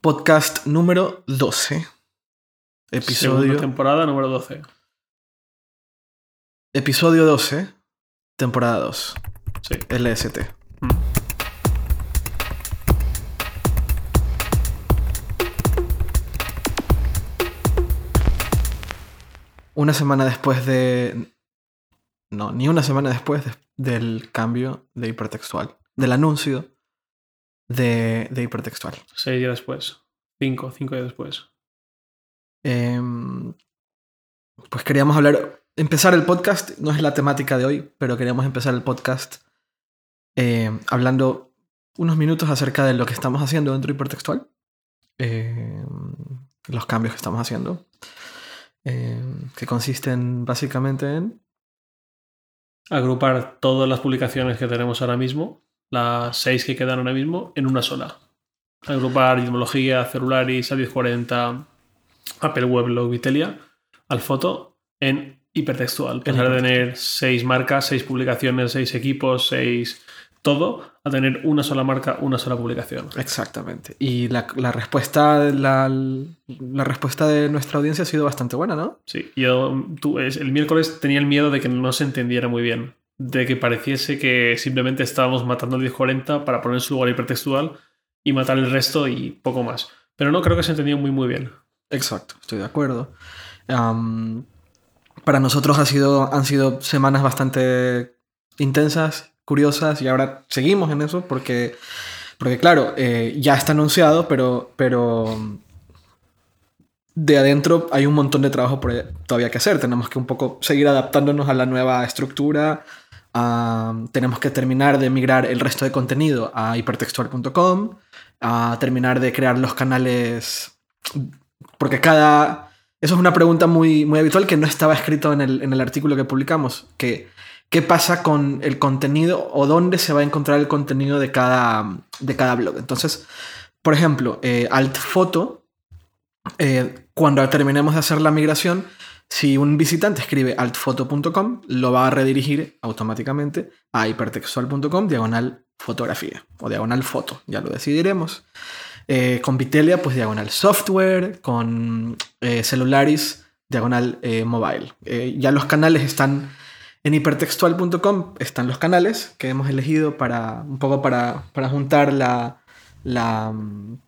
Podcast número 12. Segunda Episodio, temporada número 12. episodio 12, temporada 2. Sí. LST. Mm. Una semana después de... No, ni una semana después de- del cambio de hipertextual. Del anuncio de, de hipertextual. Seis días después. Cinco, cinco días después. Em, pues queríamos hablar, empezar el podcast, no es la temática de hoy, pero queríamos empezar el podcast em, hablando unos minutos acerca de lo que estamos haciendo dentro de hipertextual, em, los cambios que estamos haciendo, que consisten básicamente en... Agrupar todas las publicaciones que tenemos ahora mismo, las seis que quedan ahora mismo, en una sola. Agrupar Gizmología, Celularis, A1040, Apple Weblog, Vitelia, al foto en hipertextual. Pasar de tener seis marcas, seis publicaciones, seis equipos, seis. todo, a tener una sola marca, una sola publicación. Exactamente. Y la, la respuesta, la, la respuesta de nuestra audiencia ha sido bastante buena, ¿no? Sí, yo tú, es- el miércoles tenía el miedo de que no se entendiera muy bien, de que pareciese que simplemente estábamos matando el 1040 para poner su lugar hipertextual y matar el resto y poco más. Pero no creo que se entendió muy muy bien. Exacto, estoy de acuerdo. Para nosotros ha sido, han sido semanas bastante intensas, curiosas, y ahora seguimos en eso porque, porque claro, eh, ya está anunciado, pero, pero de adentro hay un montón de trabajo por todavía que hacer. Tenemos que un poco seguir adaptándonos a la nueva estructura. Tenemos que terminar de migrar el resto de contenido a hipertextual.com, a terminar de crear los canales porque cada... Eso es una pregunta muy, muy habitual que no estaba escrito en el, en el artículo que publicamos. Que, ¿Qué pasa con el contenido o dónde se va a encontrar el contenido de cada, de cada blog? Entonces, por ejemplo, eh, Alt Photo, eh, cuando terminemos de hacer la migración, si un visitante escribe altfoto.com, lo va a redirigir automáticamente a hipertextual.com, diagonal fotografía o diagonal foto, ya lo decidiremos. Eh, con Vitelia, pues diagonal software, con eh, Celularis, diagonal eh, mobile. Ya los canales están en hipertextual.com, están los canales que hemos elegido para un poco para, para juntar la, la, mm,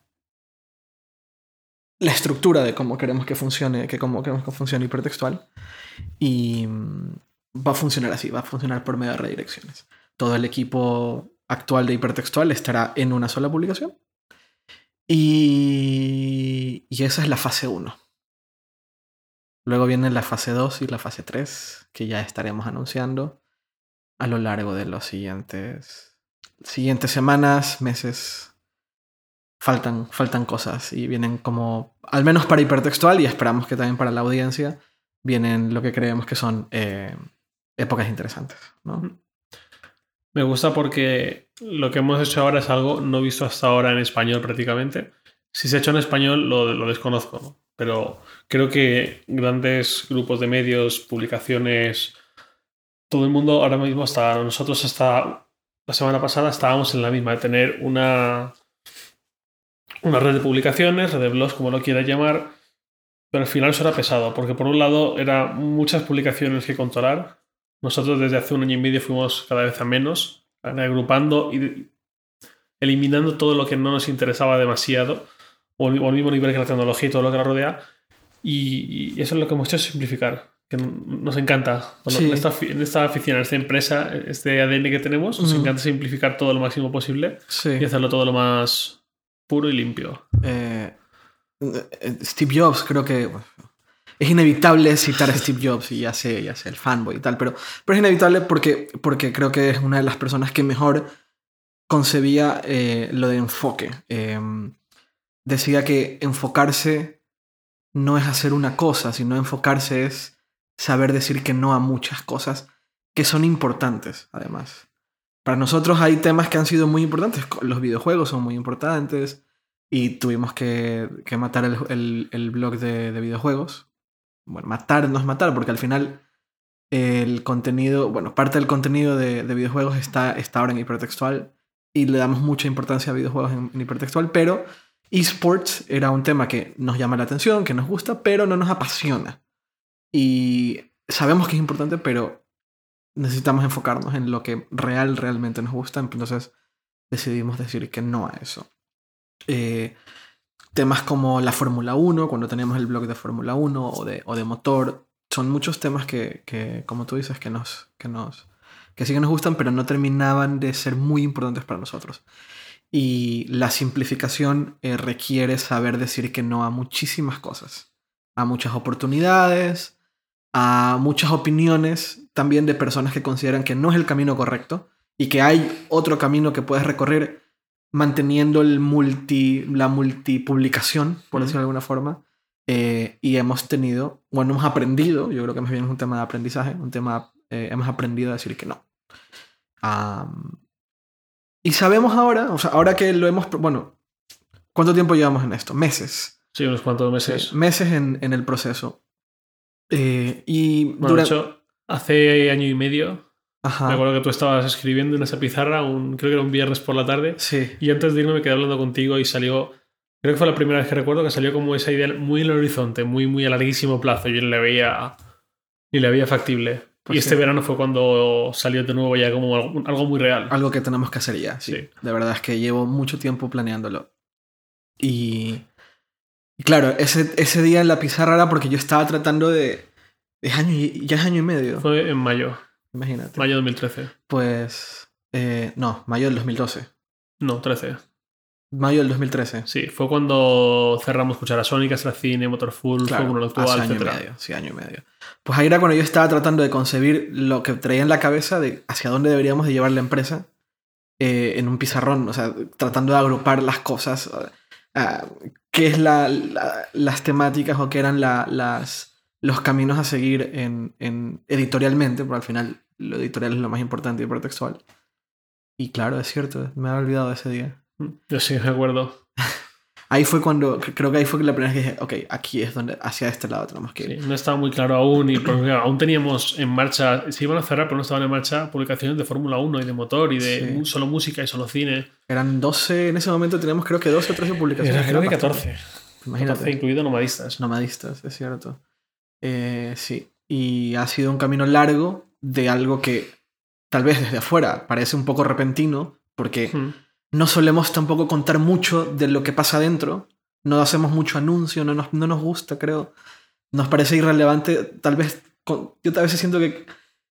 la estructura de cómo queremos que funcione, que cómo queremos que funcione hipertextual. Y mm, va a funcionar así, va a funcionar por medio de redirecciones. Todo el equipo actual de hipertextual estará en una sola publicación. Y, y esa es la fase 1. Luego viene la fase 2 y la fase 3, que ya estaremos anunciando a lo largo de los siguientes, siguientes semanas, meses. Faltan, faltan cosas y vienen como, al menos para hipertextual y esperamos que también para la audiencia, vienen lo que creemos que son eh, épocas interesantes. ¿no? Me gusta porque lo que hemos hecho ahora es algo no visto hasta ahora en español prácticamente. Si se ha hecho en español lo, lo desconozco, ¿no? pero creo que grandes grupos de medios, publicaciones, todo el mundo ahora mismo está, nosotros hasta la semana pasada estábamos en la misma, de tener una, una red de publicaciones, red de blogs, como lo quieras llamar, pero al final eso era pesado, porque por un lado era muchas publicaciones que controlar. Nosotros desde hace un año y medio fuimos cada vez a menos, agrupando y eliminando todo lo que no nos interesaba demasiado, o al mismo nivel que la tecnología y todo lo que la rodea. Y, y eso es lo que hemos hecho, es simplificar, que nos encanta. Bueno, Sí. en, esta, en esta oficina, en esta empresa, este ADN que tenemos, nos Ujú. encanta simplificar todo lo máximo posible Sí. y hacerlo todo lo más puro y limpio. Eh, Steve Jobs, creo que es inevitable citar a Steve Jobs, y ya sé, ya sé, el fanboy y tal, pero, pero es inevitable porque, porque creo que es una de las personas que mejor concebía eh, lo de enfoque. Eh, decía que enfocarse no es hacer una cosa, sino enfocarse es saber decir que no a muchas cosas que son importantes, además. Para nosotros hay temas que han sido muy importantes. Los videojuegos son muy importantes y tuvimos que, que matar el, el- el blog de, de videojuegos. Bueno, matar no es matar, porque al final el contenido, bueno, parte del contenido de, de videojuegos está, está ahora en hipertextual y le damos mucha importancia a videojuegos en, en hipertextual, pero esports era un tema que nos llama la atención, que nos gusta, pero no nos apasiona. Y sabemos que es importante, pero necesitamos enfocarnos en lo que real, realmente nos gusta. Entonces decidimos decir que no a eso. Eh, temas como la Fórmula 1, cuando tenemos el blog de Fórmula 1 o de, o de motor, son muchos temas que, que, como tú dices, que nos, que nos que sí que nos gustan, pero no terminaban de ser muy importantes para nosotros. Y la simplificación eh, requiere saber decir que no a muchísimas cosas, a muchas oportunidades, a muchas opiniones también de personas que consideran que no es el camino correcto y que hay otro camino que puedes recorrer manteniendo el multi, la multipublicación, por decirlo de alguna forma. Eh, y hemos tenido, bueno, hemos aprendido, yo creo que más bien es un tema de aprendizaje, un tema, eh, hemos aprendido a decir que no y sabemos ahora, o sea, ahora que lo hemos, bueno, ¿cuánto tiempo llevamos en esto? Meses. Sí, unos cuantos meses. meses en, en, el proceso. Eh, y bueno, de hecho, hace año y medio, me acuerdo que tú estabas escribiendo en esa pizarra, un, creo que era un viernes por la tarde. Sí. Y antes de irme me quedé hablando contigo y salió, creo que fue la primera vez que recuerdo que salió como esa idea muy en el horizonte, muy, muy a larguísimo plazo. Yo le veía, y le veía factible. Pues y este verano fue cuando salió de nuevo ya como algo, muy real. Algo que tenemos que hacer ya, sí. De verdad es que llevo mucho tiempo planeándolo. Y, y claro, ese, ese día en la pizarra era porque yo estaba tratando de... Es año y, ya es año y medio. Fue en mayo. Imagínate. Mayo 2013. Pues... Eh, no, mayo del 2012. No, 13. Mayo del 2013. Sí, fue cuando cerramos Cuchara Sónica, Cine, Motorfull, claro, Fórmula Actual, año y medio, sí, año y medio. Pues ahí era cuando yo estaba tratando de concebir lo que traía en la cabeza de hacia dónde deberíamos de llevar la empresa eh, en un pizarrón, o sea, tratando de agrupar las cosas, uh, qué es la, las temáticas o qué eran la, las, los caminos a seguir en, en, editorialmente, porque al final lo editorial es lo más importante y hipertextual. Y claro, es cierto, me había olvidado de ese día. Yo sí me acuerdo. ahí fue cuando, creo que ahí fue la primera vez que dije, ok, aquí es donde, hacia este lado tenemos que ir. Sí, no estaba muy claro aún y porque aún teníamos en marcha, se iban a cerrar, pero no estaban en marcha publicaciones de Fórmula 1 y de motor y de solo música y solo cine. Eran 12, en ese momento teníamos creo que 12 o 13 publicaciones. Era, creo que 14. Imagínate. 14 incluido nomadistas. Nomadistas, es cierto. Eh, sí, y ha sido un camino largo de algo que tal vez desde afuera parece un poco repentino, porque no solemos tampoco contar mucho de lo que pasa dentro. No hacemos mucho anuncio, no nos, no nos gusta, creo. Nos parece irrelevante. Tal vez, yo a veces siento que,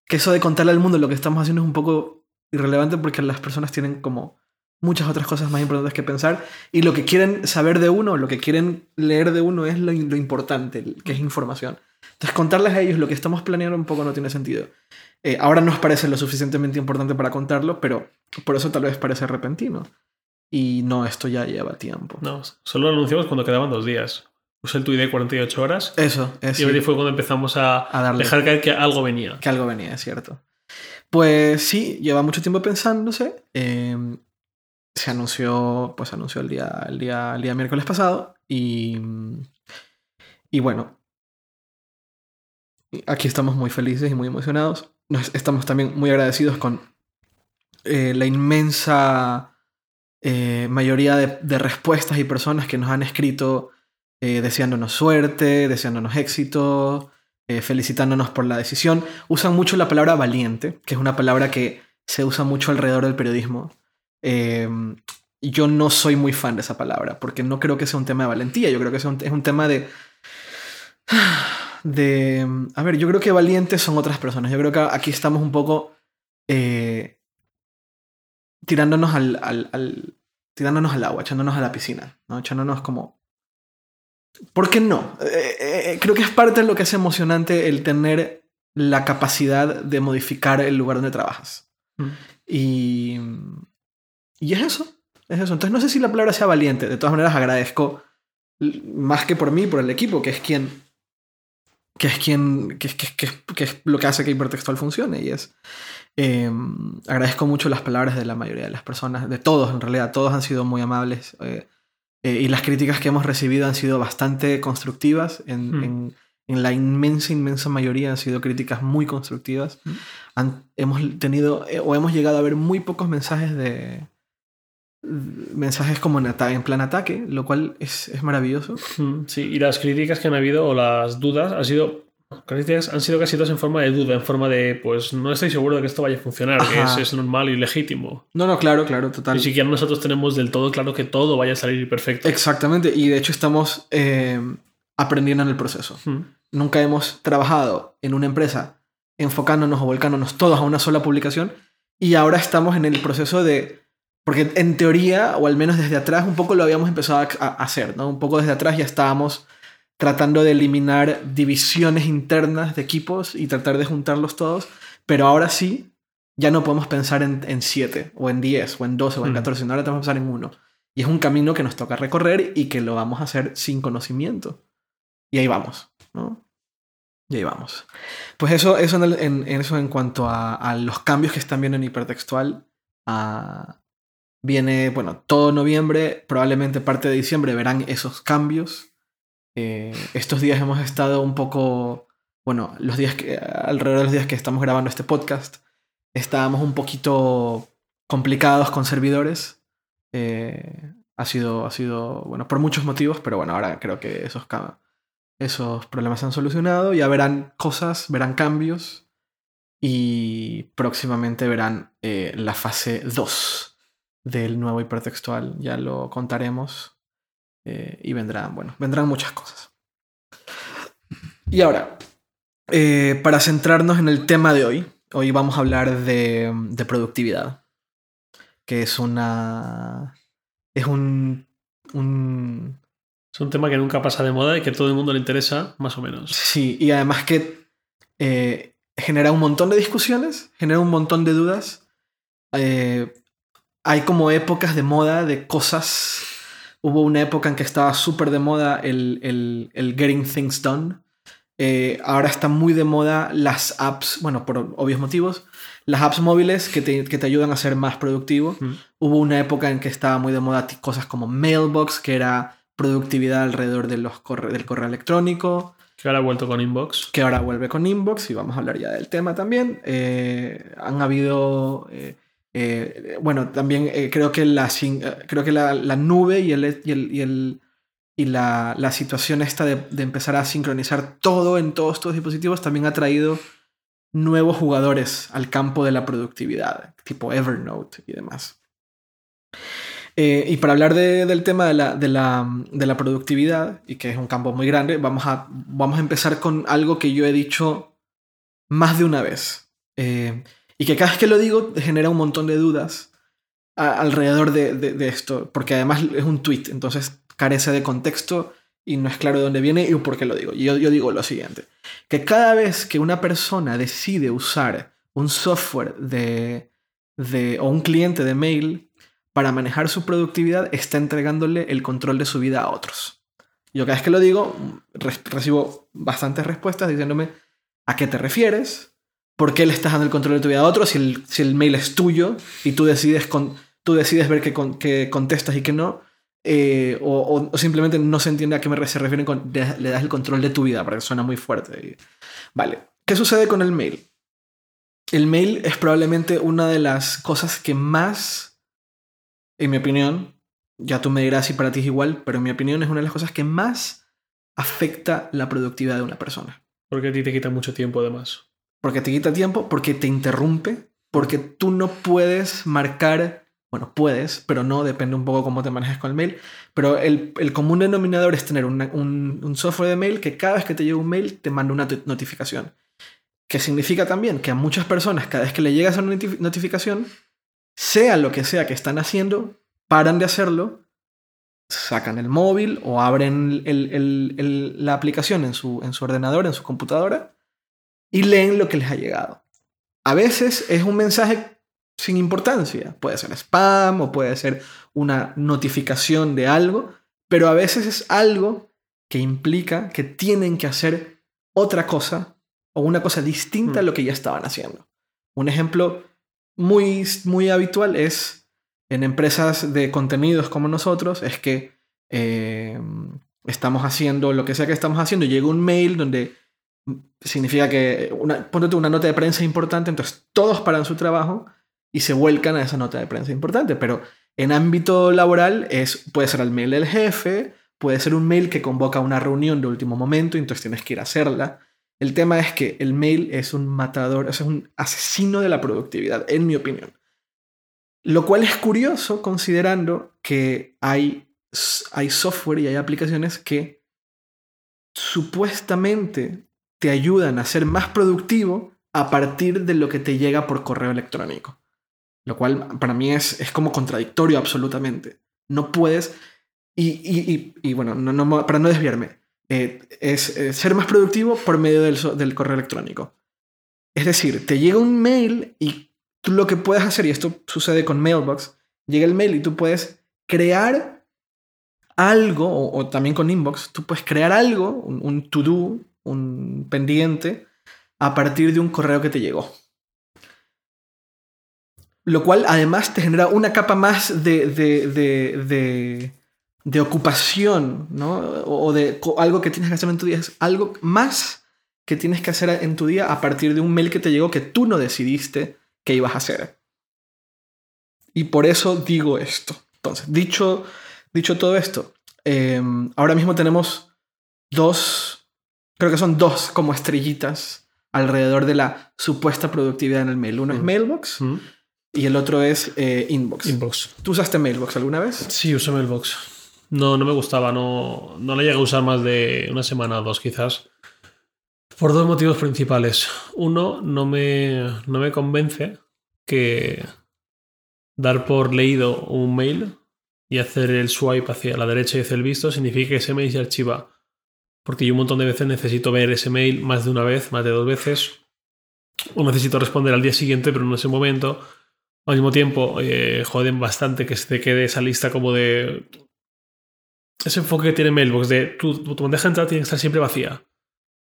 que eso de contarle al mundo lo que estamos haciendo es un poco irrelevante porque las personas tienen como muchas otras cosas más importantes que pensar y lo que quieren saber de uno, lo que quieren leer de uno es lo, lo importante, que es información. Entonces contarles a ellos lo que estamos planeando un poco no tiene sentido. Eh, ahora nos parece lo suficientemente importante para contarlo, pero por eso tal vez parece repentino. Y no, esto ya lleva tiempo. No, solo lo anunciamos cuando quedaban dos días. Usé el tuit de 48 horas. Eso, eso. Y ahí fue cuando empezamos a, dejar caer que algo venía. Que algo venía, es cierto. Pues sí, lleva mucho tiempo pensándose. Em, se anunció, pues anunció el día, el día, el día miércoles pasado. Y, y bueno, aquí estamos muy felices y muy emocionados estamos también muy agradecidos con eh, la inmensa eh, mayoría de, respuestas y personas que nos han escrito eh, deseándonos suerte, deseándonos éxito, felicitándonos por la decisión. Usan mucho la palabra valiente, que es una palabra que se usa mucho alrededor del periodismo. Em, yo no soy muy fan de esa palabra, porque no creo que sea un tema de valentía, yo creo que es un tema de de... A ver, yo creo que valientes son otras personas. Yo creo que aquí estamos un poco eh, tirándonos al, al, tirándonos al agua, echándonos a la piscina, ¿no? Echándonos como... ¿Por qué no? Eh, eh, creo que es parte de lo que es emocionante el tener la capacidad de modificar el lugar donde trabajas. Mm. Y, y es eso, es eso. Entonces no sé si la palabra sea valiente. De todas maneras agradezco más que por mí, por el equipo, que es quien que es quien que, que, que, es lo que hace que hipertextual funcione y es em, agradezco mucho las palabras de la mayoría de las personas de todos en realidad todos han sido muy amables eh, eh, y las críticas que hemos recibido han sido bastante constructivas en, hmm. en, en, la inmensa inmensa mayoría han sido críticas muy constructivas hmm. hemos tenido eh, o hemos llegado a ver muy pocos mensajes de mensajes como en, en plan ataque, lo cual es, es, maravilloso. Sí, y las críticas que han habido o las dudas han sido, críticas han sido casi todas en forma de duda, en forma de, pues no estoy seguro de que esto vaya a funcionar, que es, es, normal y legítimo. No, no, claro, claro, total. Ni siquiera nosotros tenemos del todo claro que todo vaya a salir perfecto. Exactamente, y de hecho estamos eh, aprendiendo en el proceso. Mm. Nunca hemos trabajado en una empresa enfocándonos o volcándonos todos a una sola publicación y ahora estamos en el proceso de porque en teoría, o al menos desde atrás, un poco lo habíamos empezado a, hacer, ¿no? Un poco desde atrás ya estábamos tratando de eliminar divisiones internas de equipos y tratar de juntarlos todos, pero ahora sí, ya no podemos pensar en 7, o en 10, o en 12, o en 14, mm. sino ahora tenemos que pensar en uno. Y es un camino que nos toca recorrer y que lo vamos a hacer sin conocimiento. Y ahí vamos, ¿no? Y ahí vamos. Pues eso, eso en, eso en cuanto a, a, los cambios que están viendo en hipertextual. A, Viene, bueno, todo noviembre, probablemente parte de diciembre verán esos cambios. Eh, estos días hemos estado un poco, bueno, los días que, alrededor de los días que estamos grabando este podcast, estábamos un poquito complicados con servidores. Eh, ha, sido, ha sido, bueno, por muchos motivos, pero bueno, ahora creo que esos, esos problemas se han solucionado. Ya verán cosas, verán cambios y próximamente verán eh, la fase 2 del nuevo hipertextual. Ya lo contaremos eh, y vendrán, bueno, vendrán muchas cosas. Y ahora, eh, para centrarnos en el tema de hoy, hoy vamos a hablar de, de productividad, que es una... es un, un... Es un tema que nunca pasa de moda y que a todo el mundo le interesa, más o menos. Sí, y además que eh, genera un montón de discusiones, genera un montón de dudas hay como épocas de moda de cosas. Hubo una época en que estaba súper de moda el, el, el, Getting Things Done. Eh, ahora está muy de moda las apps, bueno, por obvios motivos, las apps móviles que te, que te ayudan a ser más productivo. Hubo una época en que estaba muy de moda cosas como Mailbox, que era productividad alrededor de los del correo electrónico. Que ahora ha vuelto con Inbox. Que ahora vuelve con Inbox y vamos a hablar ya del tema también. Eh, han habido... Eh, eh, bueno, también eh, creo que, la, eh, creo que la, nube y, el, y, el, y, la, la, situación esta de, empezar a sincronizar todo en todos estos dispositivos también ha traído nuevos jugadores al campo de la productividad, tipo Evernote y demás. y para hablar de, del tema de la, de, la, de la, productividad, y que es un campo muy grande, vamos a, vamos a empezar con algo que yo he dicho más de una vez. Y que cada vez que lo digo genera un montón de dudas alrededor de, esto, porque además es un tweet, entonces carece de contexto y no es claro de dónde viene y por qué lo digo. Yo, yo digo lo siguiente, que cada vez que una persona decide usar un software de, de, o un cliente de mail para manejar su productividad, está entregándole el control de su vida a otros. Yo cada vez que lo digo, recibo bastantes respuestas diciéndome a qué te refieres, ¿por qué le estás dando el control de tu vida a otro si el, si el mail es tuyo y tú decides, con, tú decides ver qué, contestas y qué no? Eh, o, simplemente no se entiende a qué me se refieren con le das el control de tu vida, porque suena muy fuerte. Vale, ¿qué sucede con el mail? El mail es probablemente una de las cosas que más, en mi opinión, ya tú me dirás si para ti es igual, pero en mi opinión es una de las cosas que más afecta la productividad de una persona. Porque a ti te quita mucho tiempo además porque te quita tiempo, porque te interrumpe, porque tú no puedes marcar, bueno, puedes, pero no, depende un poco cómo te manejes con el mail, pero el, común denominador es tener un, software de mail que cada vez que te llega un mail te manda una notificación. Que significa también que a muchas personas, cada vez que le llega esa notificación, sea lo que sea que están haciendo, paran de hacerlo, sacan el móvil o abren la aplicación en su, en su ordenador, en su computadora, y leen lo que les ha llegado. A veces es un mensaje sin importancia, puede ser spam o puede ser una notificación de algo, pero a veces es algo que implica que tienen que hacer otra cosa o una cosa distinta a mm. lo que ya estaban haciendo. Un ejemplo muy, muy habitual es en empresas de contenidos como nosotros, es que eh, estamos haciendo lo que sea que estamos haciendo, llega un mail donde significa que, una, ponte una nota de prensa importante, entonces todos paran su trabajo y se vuelcan a esa nota de prensa importante, pero En ámbito laboral es, puede ser el mail del jefe, puede ser un mail que convoca una reunión de último momento entonces tienes que ir a hacerla. El tema es que el mail es un matador, es un asesino de la productividad, en mi opinión. Lo cual es curioso considerando que hay, hay software y hay aplicaciones que supuestamente te ayudan a ser más productivo a partir de lo que te llega por correo electrónico. Lo cual para mí es, es como contradictorio absolutamente. No puedes... Y, y, bueno, no, para no desviarme, eh, es, ser más productivo por medio del, del correo electrónico. Es decir, te llega un mail y tú lo que puedes hacer, y esto sucede con Mailbox, llega el mail y tú puedes crear algo, o, también con Inbox, tú puedes crear algo, un, un to-do, un pendiente, a partir de un correo que te llegó. Lo cual además te genera una capa más de, de, de, ocupación, ¿no? O de algo que tienes que hacer en tu día. Es algo más que tienes que hacer en tu día a partir de un mail que te llegó que tú no decidiste que ibas a hacer. Y por eso digo esto. Entonces, dicho, dicho todo esto, em, ahora mismo tenemos dos, creo que son dos como estrellitas alrededor de la supuesta productividad en el mail. Uno es Mailbox y el otro es eh, Inbox. Inbox. ¿Tú usaste Mailbox alguna vez? Sí, usé Mailbox. No, no me gustaba, no, no la llegué a usar más de una semana o dos quizás. Por dos motivos principales. Uno, no me, no me convence que dar por leído un mail y hacer el swipe hacia la derecha y hacia el visto significa que ese mail se archiva porque yo un montón de veces necesito ver ese mail más de una vez, más de dos veces, o necesito responder al día siguiente, pero no en ese momento. Al mismo tiempo, eh, joden bastante que se te quede esa lista como de. Ese enfoque que tiene Mailbox de tu, tu bandeja de entrada tiene que estar siempre vacía.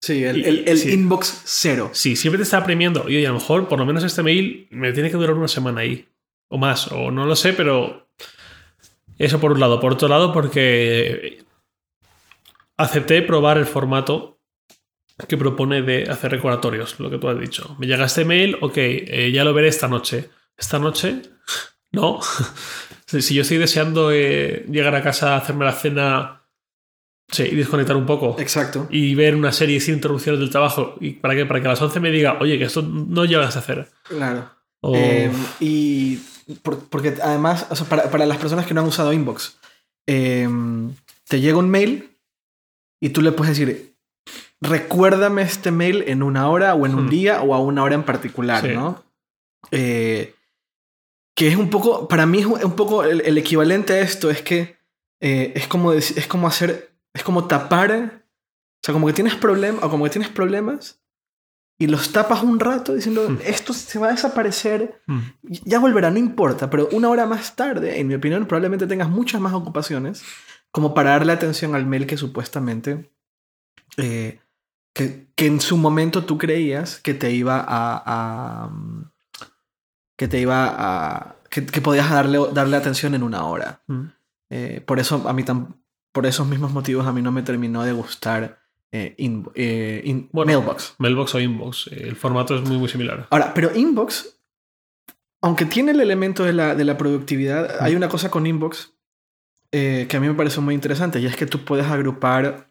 Sí, el, inbox cero. Sí, siempre te está premiando. Y oye, a lo mejor por lo menos este mail me tiene que durar una semana ahí. O más, o no lo sé, pero. Eso por un lado. Por otro lado, porque acepté probar el formato que propone de hacer recordatorios, lo que tú has dicho. Me llega este mail, ok, eh, ya lo veré esta noche. ¿Esta noche? No. si yo estoy deseando eh, llegar a casa, hacerme la cena sí, y desconectar un poco. Exacto. Y ver una serie sin interrupciones del trabajo. ¿Y para qué? Para que a las 11 me diga, oye, que esto no llegas a hacer. Claro. Em, y porque además, para, las personas que no han usado Inbox, em, te llega un mail y tú le puedes decir, recuérdame este mail en una hora o en un hmm. día o a una hora en particular, ¿no? Eh, que es un poco, para mí es un poco el, equivalente a esto, es que eh, es, como, es como hacer, es como tapar, o sea, como que tienes problemas, o como que tienes problemas y los tapas un rato diciendo, hmm. esto se va a desaparecer, hmm. ya volverá, no importa, pero una hora más tarde, en mi opinión, probablemente tengas muchas más ocupaciones como para darle atención al mail que supuestamente, eh, que, en su momento tú creías que te iba a, que te iba a, que, podías darle, darle atención en una hora. Mm. Eh, por eso a mí tan, por esos mismos motivos a mí no me terminó de gustar eh, Mailbox. Mailbox o Inbox. El formato es muy, muy similar. Ahora, pero Inbox, aunque tiene el elemento de la, de la productividad, hay una cosa con Inbox eh, que a mí me parece muy interesante y es que tú puedes agrupar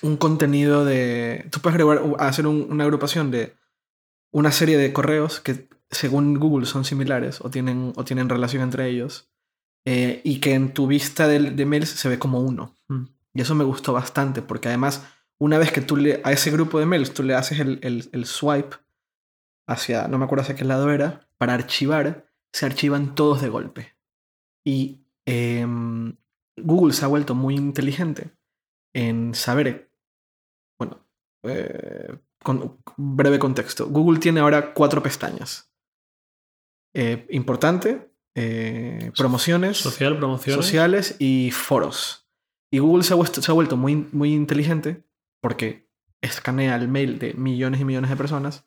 un contenido de... Tú puedes hacer una agrupación de una serie de correos que según Google son similares o tienen, o tienen relación entre ellos eh, y que en tu vista de, de, mails se ve como uno. Mm. Y eso me gustó bastante porque además una vez que tú le, a ese grupo de mails tú le haces el, el, el swipe hacia, no me acuerdo hacia qué lado era, para archivar, se archivan todos de golpe. Y Em, Google se ha vuelto muy inteligente en saber, bueno, eh, con breve contexto, Google tiene ahora cuatro pestañas. Eh, importante, eh, promociones, Social, promociones, sociales y foros. Y Google se ha, vuelto, muy, muy inteligente porque escanea el mail de millones y millones de personas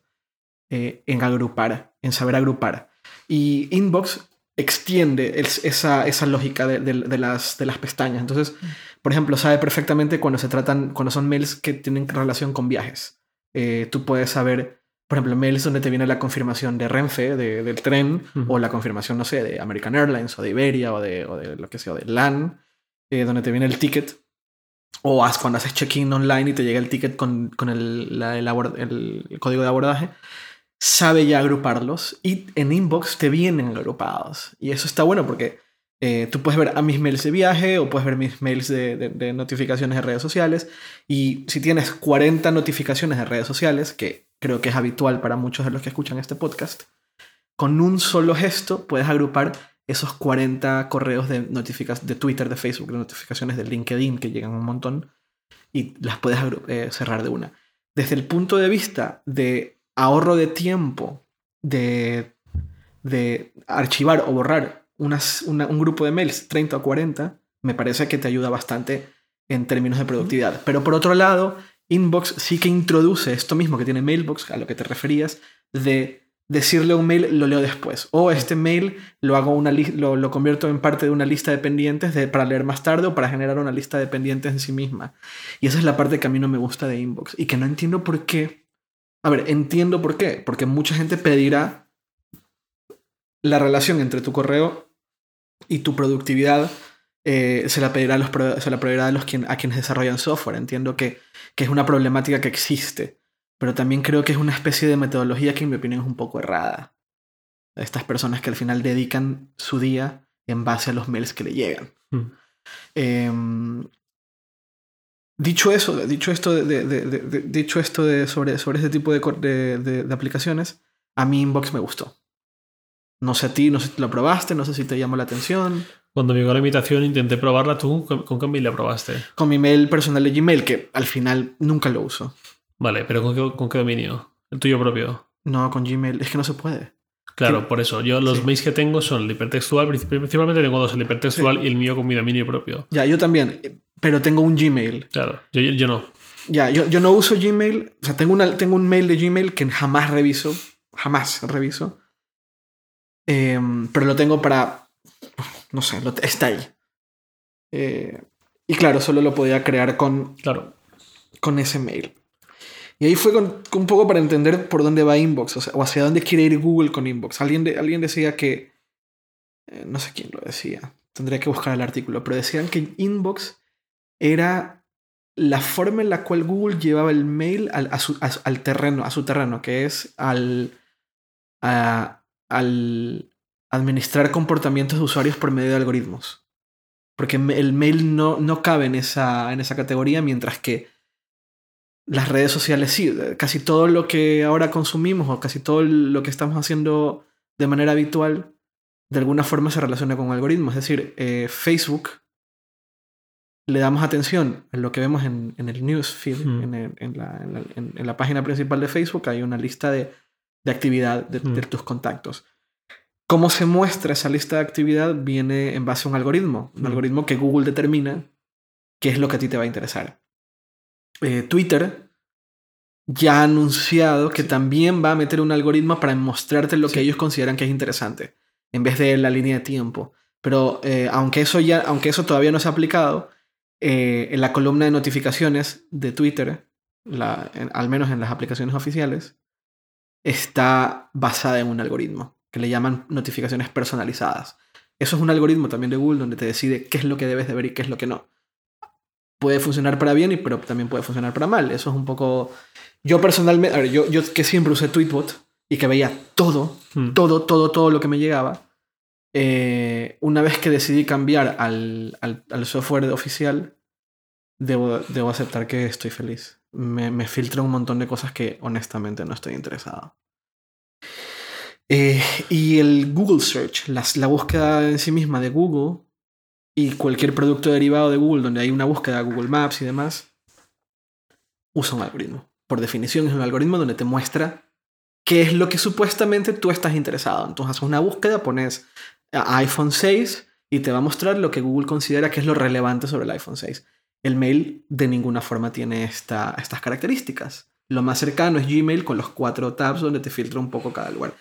en agrupar, en saber agrupar. Y Inbox extiende esa, esa, lógica de, las, de las pestañas. Entonces, por ejemplo, sabe perfectamente cuando se tratan, cuando son mails que tienen relación con viajes. Eh, tú puedes saber por ejemplo, mails donde te viene la confirmación de Renfe, de, del tren, o la confirmación, no sé, de American Airlines, o de Iberia, o de, o de lo que sea, o de LAN, eh, donde te viene el ticket. O cuando haces check-in online y te llega el ticket con, con el, el, código de abordaje, sabe ya agruparlos y en inbox te vienen agrupados. Y eso está bueno porque eh, tú puedes ver a mis mails de viaje o puedes ver mis mails de, de, notificaciones de redes sociales. Y si tienes 40 notificaciones de redes sociales, que creo que es habitual para muchos de los que escuchan este podcast, con un solo gesto puedes agrupar esos 40 correos de notificaciones de Twitter, de Facebook, de notificaciones de LinkedIn que llegan un montón y las puedes eh, cerrar de una. Desde el punto de vista de ahorro de tiempo, de, de archivar o borrar unas, un grupo de mails, 30 o 40, me parece que te ayuda bastante en términos de productividad. Pero por otro lado, Inbox sí que introduce esto mismo que tiene Mailbox, a lo que te referías, de decirle un mail, lo leo después. O este mail lo, hago una lo, lo convierto en parte de una lista de pendientes de, para leer más tarde o para generar una lista de pendientes en sí misma. Y esa es la parte que a mí no me gusta de Inbox y que no entiendo por qué. A ver, entiendo por qué. Porque mucha gente pedirá la relación entre tu correo y tu productividad eh, se la pedirá a los, se la pedirá a, los quien, a quienes desarrollan software. Entiendo que, que, es una problemática que existe, pero también creo que es una especie de metodología que en mi opinión es un poco errada. Estas personas que al final dedican su día en base a los mails que le llegan. Mm. Em, dicho eso, dicho esto, de, de, dicho esto de, sobre, sobre este tipo de, aplicaciones, a mí Inbox me gustó. No sé a ti, no sé si lo probaste, no sé si te llamó la atención. Cuando me llegó la invitación intenté probarla tú. ¿Con, qué mail la probaste? Con mi mail personal de Gmail, que al final nunca lo uso. Vale, pero ¿con qué, con qué dominio? ¿El tuyo propio? No, con Gmail. Es que no se puede. Claro, por eso. Yo los mails que tengo son el hipertextual. Principalmente tengo dos, el hipertextual y el mío con mi dominio propio. Ya, yo también. Pero tengo un Gmail. Claro, yo, yo no. Ya, yo, yo, no uso Gmail. O sea, tengo, una, tengo un mail de Gmail que jamás reviso. Jamás reviso. Em, pero lo tengo para no sé, está ahí. Eh, y claro, solo lo podía crear con, claro. con ese mail. Y ahí fue un poco para entender por dónde va Inbox, o, hacia dónde quiere ir Google con Inbox. Alguien, de, alguien decía que, eh, no sé quién lo decía, tendría que buscar el artículo, pero decían que Inbox era la forma en la cual Google llevaba el mail al, al terreno, a su terreno, que es al, al, administrar comportamientos de usuarios por medio de algoritmos. Porque el mail no, no cabe en esa, en esa categoría, mientras que las redes sociales sí. Casi todo lo que ahora consumimos o casi todo lo que estamos haciendo de manera habitual, de alguna forma se relaciona con algoritmos. Es decir, eh, Facebook le damos atención a lo que vemos en, en el newsfeed, en, en, la, en, la, página principal de Facebook, hay una lista de, de actividad de, de tus contactos. ¿Cómo se muestra esa lista de actividad? Viene en base a un algoritmo, un algoritmo que Google determina qué es lo que a ti te va a interesar. Eh, Twitter ya ha anunciado que también va a meter un algoritmo para mostrarte lo que ellos consideran que es interesante, en vez de la línea de tiempo. Pero eh, aunque, eso ya, aunque eso todavía no se ha aplicado, eh, en la columna de notificaciones de Twitter, al menos en las aplicaciones oficiales, está basada en un algoritmo que le llaman notificaciones personalizadas. Eso es un algoritmo también de Google donde te decide qué es lo que debes de ver y qué es lo que no. Puede funcionar para bien, pero también puede funcionar para mal. Eso es un poco... Yo personalmente, a ver, yo, yo que siempre usé Tweetbot y que veía todo, hmm. todo, todo, todo lo que me llegaba, eh, una vez que decidí cambiar al, al, software oficial, debo, debo, aceptar que estoy feliz. Me, me filtra un montón de cosas que honestamente no estoy interesado. Eh, y el Google Search, la, búsqueda en sí misma de Google y cualquier producto derivado de Google donde hay una búsqueda de Google Maps y demás, usa un algoritmo. Por definición es un algoritmo donde te muestra qué es lo que supuestamente tú estás interesado. Entonces haces una búsqueda, pones iPhone 6 y te va a mostrar lo que Google considera que es lo relevante sobre el iPhone 6. El mail de ninguna forma tiene esta, estas características. Lo más cercano es Gmail con los cuatro tabs donde te filtra un poco cada lugar.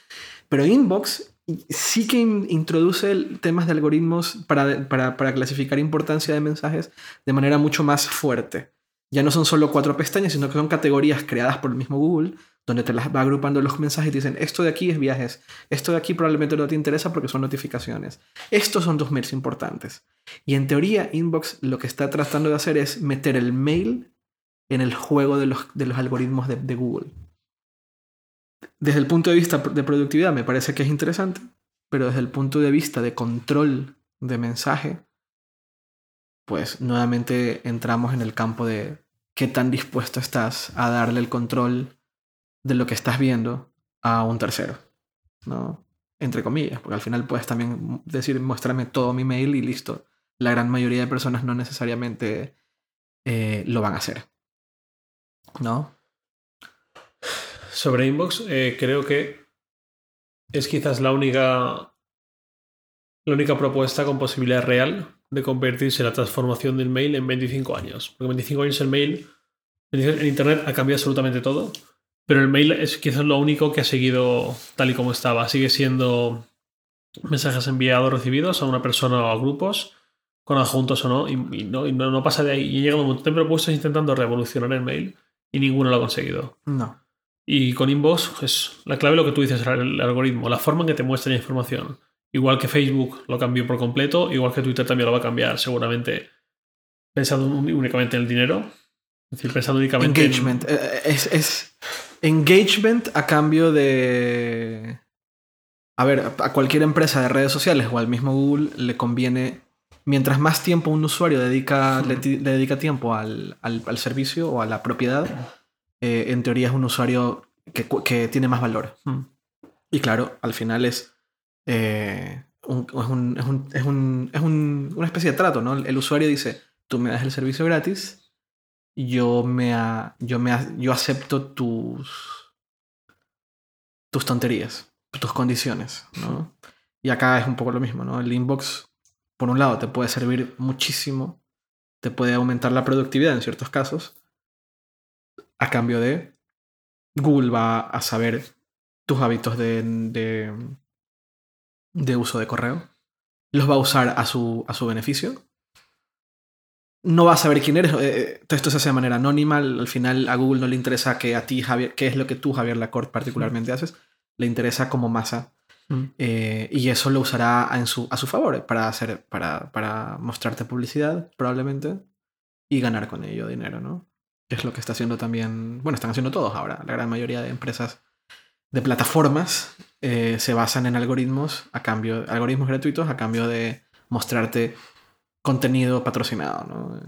Pero Inbox sí que introduce temas de algoritmos para, clasificar importancia de mensajes de manera mucho más fuerte. Ya no son solo cuatro pestañas, sino que son categorías creadas por el mismo Google, donde te las va agrupando los mensajes y te dicen, esto de aquí es viajes, esto de aquí probablemente no te interesa porque son notificaciones, estos son tus mails importantes. Y en teoría, Inbox lo que está tratando de hacer es meter el mail en el juego de los, algoritmos de Google. Desde el punto de vista de productividad me parece que es interesante, pero desde el punto de vista de control de mensaje, pues nuevamente entramos en el campo de qué tan dispuesto estás a darle el control de lo que estás viendo a un tercero, ¿no? Entre comillas, porque al final puedes también decir, muéstrame todo mi mail y listo. La gran mayoría de personas no necesariamente eh, lo van a hacer, ¿no? Sobre Inbox, eh, creo que es quizás la única, la única propuesta con posibilidad real de convertirse la transformación del mail en 25 años. Porque en 25 años el mail, en Internet ha cambiado absolutamente todo, pero el mail es quizás lo único que ha seguido tal y como estaba. Sigue siendo mensajes enviados, recibidos a una persona o a grupos, con adjuntos o no, y, no, no, pasa de ahí. Y llega un montón de propuestas intentando revolucionar el mail y ninguno lo ha conseguido. No. Y con Inbox es la clave lo que tú dices, el algoritmo, la forma en que te muestra la información. Igual que Facebook lo cambió por completo, igual que Twitter también lo va a cambiar, seguramente pensando únicamente en el dinero. Es decir, pensando únicamente engagement. en... Eh, es, es engagement a cambio de... A ver, a cualquier empresa de redes sociales o al mismo Google le conviene, mientras más tiempo un usuario dedica, le, dedica tiempo al, al, al, servicio o a la propiedad, eh, en teoría es un usuario que, que tiene más valor. Y claro, al final es eh, un, es, un, es, un, es, un, es una especie de trato, ¿no? El usuario dice, tú me das el servicio gratis, yo, me, yo, me, yo acepto tus, tus tonterías, tus condiciones, ¿no? Y acá es un poco lo mismo, ¿no? El inbox, por un lado, te puede servir muchísimo, te puede aumentar la productividad en ciertos casos, a cambio de Google va a saber tus hábitos de, de, de uso de correo. Los va a usar a su, a su beneficio. No va a saber quién eres. Eh, eh, todo esto se hace de manera anónima. Al final a Google no le interesa que a ti, Javier, qué es lo que tú, Javier Lacorte, particularmente haces. Le interesa como masa. Mm. Eh, y eso lo usará en su, a su favor para, hacer, para, para mostrarte publicidad, probablemente, y ganar con ello dinero, ¿no? Que es lo que está haciendo también, bueno, están haciendo todos ahora, la gran mayoría de empresas de plataformas eh, se basan en algoritmos a cambio, algoritmos gratuitos a cambio de mostrarte contenido patrocinado, ¿no?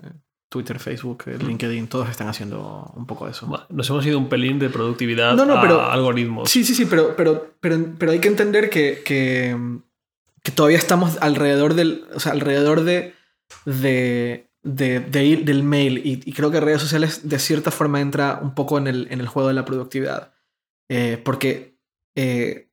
Twitter, Facebook, eh, LinkedIn, todos están haciendo un poco eso. nos hemos ido un pelín de productividad no, no, pero, a algoritmos. Sí, sí, sí, pero, pero, pero, pero hay que entender que, que, que, todavía estamos alrededor del. O sea, alrededor de. de, de, de ir del mail. Y, y, creo que redes sociales de cierta forma entra un poco en el, en el juego de la productividad. Eh, porque... Eh,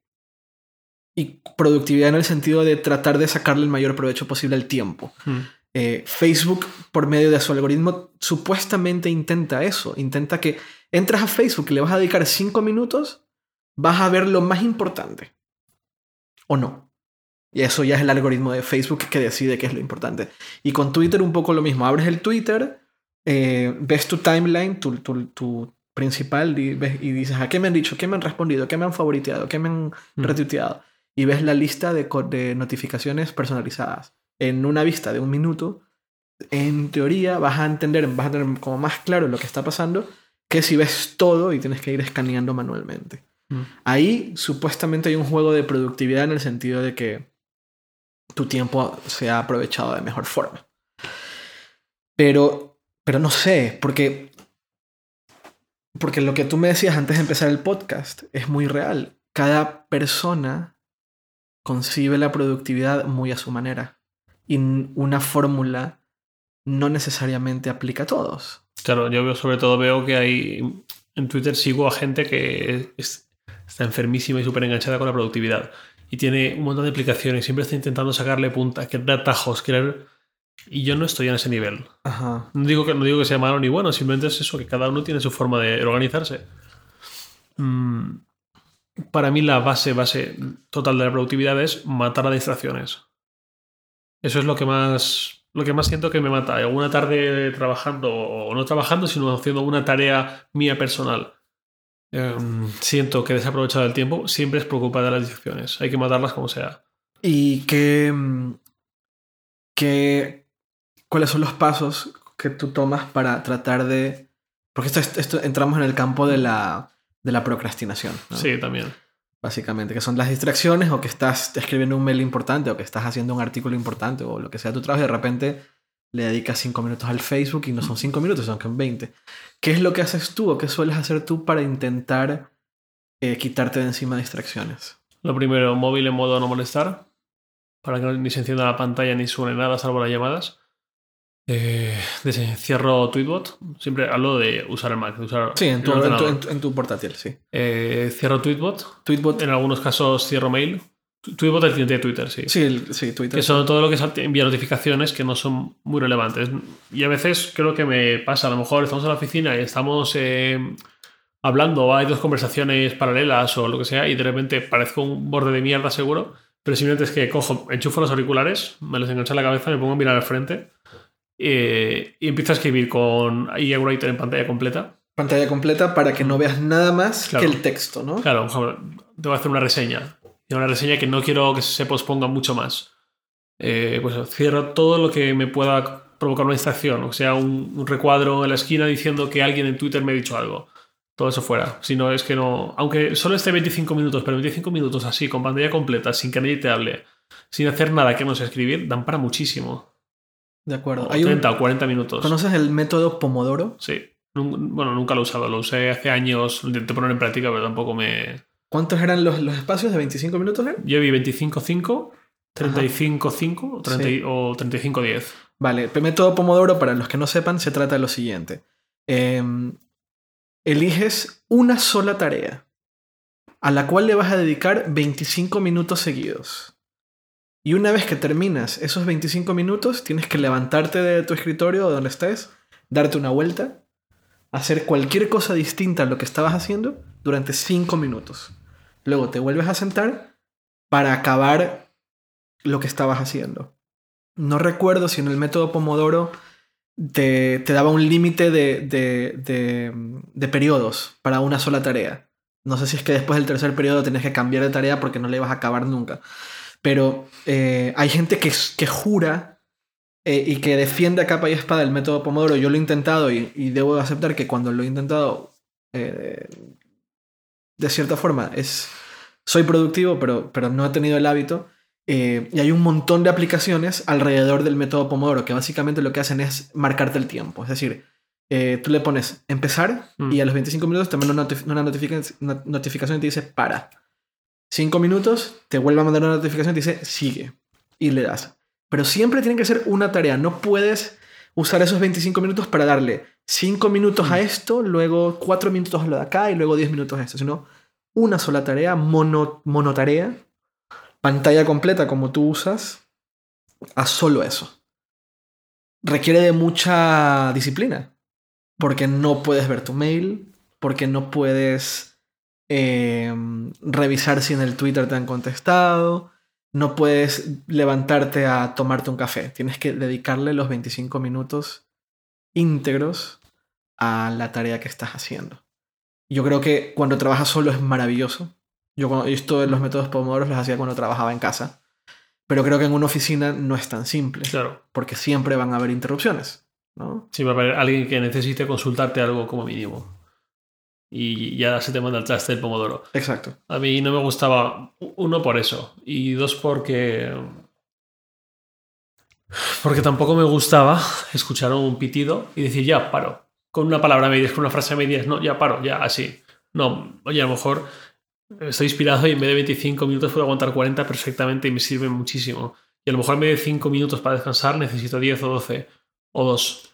y productividad en el sentido de tratar de sacarle el mayor provecho posible al tiempo. Mm. Eh, Facebook, por medio de su algoritmo, supuestamente intenta eso. Intenta que entras a Facebook y le vas a dedicar cinco minutos, vas a ver lo más importante. ¿O no? Y eso ya es el algoritmo de Facebook que decide qué es lo importante. Y con Twitter un poco lo mismo. Abres el Twitter, ves tu timeline, tu, tu, principal y, y dices, ¿a qué me han dicho? ¿Qué me han respondido? ¿Qué me han favoriteado? ¿Qué me han mm. retuiteado? Y ves la lista de, de notificaciones personalizadas. En una vista de un minuto, en teoría vas a entender, vas a tener como más claro lo que está pasando que si ves todo y tienes que ir escaneando manualmente. Mm. Ahí supuestamente hay un juego de productividad en el sentido de que tu tiempo se ha aprovechado de mejor forma. Pero, pero no sé, porque porque lo que tú me decías antes de empezar el podcast es muy real. Cada persona concibe la productividad muy a su manera. Y una fórmula no necesariamente aplica a todos. Claro, yo sobre todo veo que hay. En Twitter sigo a gente que está enfermísima y súper enganchada con la productividad. Y tiene un montón de aplicaciones. Siempre está intentando sacarle punta, querer atajos, querer y yo no estoy en ese nivel. No, digo que, no digo que sea malo ni bueno, simplemente es eso, que cada uno tiene su forma de organizarse. Mm, para mí la base, base total de la productividad es matar a distracciones. Eso es lo que más lo que más siento que me mata. Alguna tarde trabajando o no trabajando, sino haciendo una tarea mía personal. Em, siento que desaprovechado el tiempo, siempre es preocupar de las distracciones. Hay que matarlas como sea. ¿Y qué, mm, qué, cuáles son los pasos que tú tomas para tratar de... Porque esto, esto entramos en el campo de la, de la procrastinación. ¿no? Sí, también. Básicamente, que son las distracciones o que estás escribiendo un mail importante o que estás haciendo un artículo importante o lo que sea tu trabajo y de repente le dedicas cinco minutos al Facebook y no son cinco minutos, son 20. ¿Qué es lo que haces tú o qué sueles hacer tú para intentar eh, quitarte de encima distracciones? Lo primero, móvil en modo no molestar, para que ni se encienda la pantalla ni suene nada salvo las llamadas. Eh, cierro Tweetbot. Siempre hablo de usar el Mac. De usar sí, en tu, el en tu, en tu- en tu portátil, sí. Eh, cierro Tweetbot. Tweetbot. En algunos casos cierro mail. Tweetbot el cliente de Twitter, sí. Sí, el- sí, Twitter. Que son todo lo que es envía notificaciones que no son muy relevantes. Y a veces creo que me pasa, a lo mejor estamos en la oficina y estamos eh, hablando, hay dos conversaciones paralelas o lo que sea, y de repente parezco un borde de mierda seguro, pero simplemente es que cojo, enchufo los auriculares, me los engancho en la cabeza, me pongo a mirar al frente eh, y empiezo a escribir con IA Writer en pantalla completa. Pantalla completa para que no veas nada más Claro. que el texto, ¿no? Claro, ejemplo, tengo que hacer una reseña. Y una reseña que no quiero que se posponga mucho más. Eh, pues cierro todo lo que me pueda provocar una distracción. O sea, un, un recuadro en la esquina diciendo que alguien en Twitter me ha dicho algo. Todo eso fuera. Si no, es que no. Aunque solo esté 25 minutos, pero 25 minutos así, con pantalla completa, sin que nadie te hable, sin hacer nada que no sea escribir, dan para muchísimo. De acuerdo. O Hay un- 30 o 40 minutos. ¿Conoces el método Pomodoro? Sí. Bueno, nunca lo he usado. Lo usé hace años. Lo intenté poner en práctica, pero tampoco me. ¿Cuántos eran los, los espacios de 25 minutos? eh? Yo vi 25-5, 35-5 o 30 Sí. o 35-10. Vale, el método Pomodoro, para los que no sepan, se trata de lo siguiente. Em, eliges una sola tarea a la cual le vas a dedicar 25 minutos seguidos. Y una vez que terminas esos 25 minutos, tienes que levantarte de tu escritorio o donde estés, darte una vuelta, hacer cualquier cosa distinta a lo que estabas haciendo durante 5 minutos. Luego te vuelves a sentar para acabar lo que estabas haciendo. No recuerdo si en el método Pomodoro te, te daba un límite de, de, de- periodos para una sola tarea. No sé si es que después del tercer periodo tenés que cambiar de tarea porque no le ibas a acabar nunca. Pero eh, hay gente que, que jura eh, y que defiende a capa y espada el método Pomodoro. Yo lo he intentado y, y debo aceptar que cuando lo he intentado, eh, de cierta forma, es, soy productivo, pero, pero no he tenido el hábito. Eh, y hay un montón de aplicaciones alrededor del método Pomodoro que básicamente lo que hacen es marcarte el tiempo. Es decir, eh, tú le pones empezar Mm. y a los 25 minutos te manda una, notif- una notificación y te dice para. 5 minutos, te vuelve a mandar una notificación y te dice sigue. Y le das. Pero siempre tiene que ser una tarea. No puedes usar esos 25 minutos para darle 5 minutos a esto, luego 4 minutos a lo de acá y luego 10 minutos a esto. Sino una sola tarea, mono, monotarea, pantalla completa como tú usas, a solo eso. Requiere de mucha disciplina. Porque no puedes ver tu mail, porque no puedes eh, revisar si en el Twitter te han contestado, no puedes levantarte a tomarte un café. Tienes que dedicarle los 25 minutos íntegros a la tarea que estás haciendo. Yo creo que cuando trabajas solo es maravilloso. Yo esto los métodos Pomodoro los hacía cuando trabajaba en casa. Pero creo que en una oficina no es tan simple. Claro. Porque siempre van a haber interrupciones. ¿no? Sí, va a haber alguien que necesite consultarte algo como mínimo. Y ya se te manda el traste del pomodoro. Exacto. A mí no me gustaba, uno por eso, y dos porque... Porque tampoco me gustaba escuchar un pitido y decir, ya, paro. Con una palabra medias, con una frase medias, no, ya paro, ya, así. No, oye, a lo mejor estoy inspirado y en vez de 25 minutos puedo aguantar 40 perfectamente y me sirve muchísimo. Y a lo mejor en vez de 5 minutos para descansar necesito 10 o 12 o 2.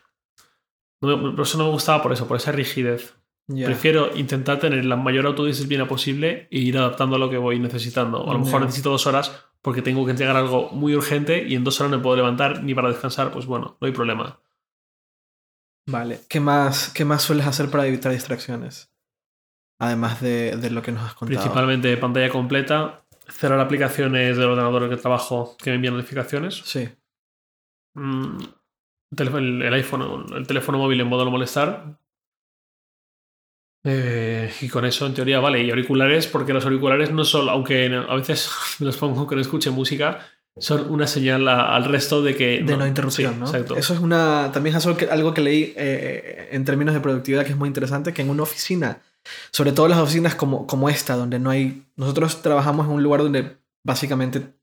No por eso no me gustaba por eso, por esa rigidez. Prefiero intentar tener la mayor autodisciplina posible e ir adaptando a lo que voy necesitando. O a lo mejor necesito dos horas porque tengo que entregar algo muy urgente y en dos horas no me puedo levantar ni para descansar. Pues bueno, no hay problema. Vale. ¿Qué más, ¿Qué más sueles hacer para evitar distracciones? Además de, de lo que nos has contado. Principalmente pantalla completa, cerrar aplicaciones del ordenador en el que trabajo que me envían notificaciones. Sí. mm, el, el, iPhone, el teléfono móvil en modo no molestar. Eh, y con eso, en teoría, vale. Y auriculares, porque los auriculares no solo, aunque a veces los pongo que no escuche música, son una señal al resto de que... De no, interrupción, ¿no? Exacto. Eso es una... También es algo que, leí eh, en términos de productividad que es muy interesante, que en una oficina, sobre todo las oficinas como, como esta, donde no hay... Nosotros trabajamos en un lugar donde básicamente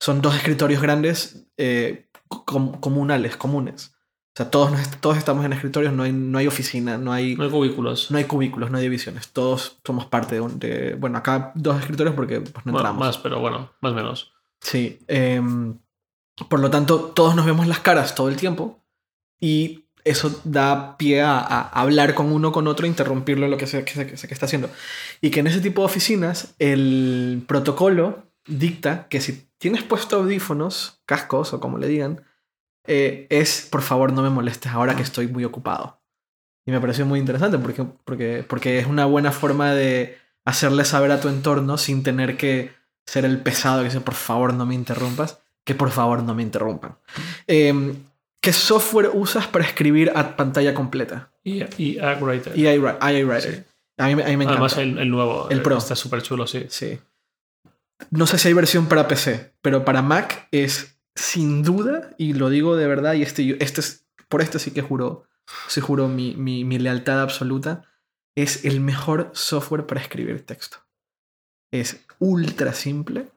son dos escritorios grandes eh, comunales, comunes. O sea, todos, todos estamos en escritorios, no hay, no hay oficina, no hay... No hay cubículos. No hay cubículos, no hay divisiones. Todos somos parte de, un, de bueno, acá dos escritorios porque pues, no entramos. más, pero bueno, más o menos. Sí. Em, por lo tanto, todos nos vemos las caras todo el tiempo y eso da pie a, hablar con uno con otro, interrumpirlo lo que sea que, que está haciendo. Y que en ese tipo de oficinas el protocolo dicta que si tienes puesto audífonos, cascos o como le digan, eh, es por favor no me molestes ahora que estoy muy ocupado. Y me pareció muy interesante porque, porque, porque es una buena forma de hacerle saber a tu entorno sin tener que ser el pesado que dice por favor no me interrumpas, que por favor no me interrumpan. Em, ¿Qué software usas para escribir a pantalla completa? Y, y iWriter. Y iWriter. A, mí, me encanta. Además, el, nuevo. El Pro. Está súper chulo, sí. Sí. No sé si hay versión para PC, pero para Mac es sin duda, y lo digo de verdad, y este, este es, por este sí que juro, sí juro mi, mi, mi lealtad absoluta, es el mejor software para escribir texto. Es ultra simple,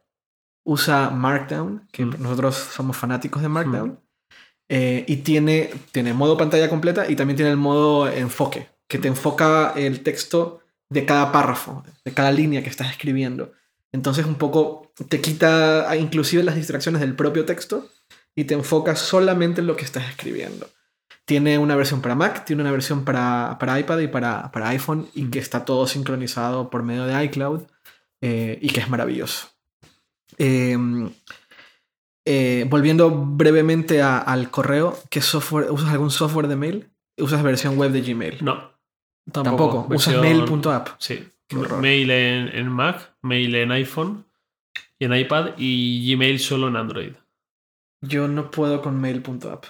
usa Markdown, que mm. nosotros somos fanáticos de Markdown, mm. eh, y tiene, tiene modo pantalla completa y también tiene el modo enfoque, que te enfoca el texto de cada párrafo, de cada línea que estás escribiendo. Entonces un poco te quita inclusive las distracciones del propio texto y te enfoca solamente en lo que estás escribiendo. Tiene una versión para Mac, tiene una versión para, para iPad y para, para, iPhone y que está todo sincronizado por medio de iCloud eh, y que es maravilloso. Em, eh, volviendo brevemente al correo, ¿qué software, ¿usas algún software de mail? ¿Usas versión web de Gmail? No. Tampoco. ¿Usas mail.app? Sí. Mail en, Mac, mail en iPhone y en iPad y Gmail solo en Android. Yo no puedo con mail.app.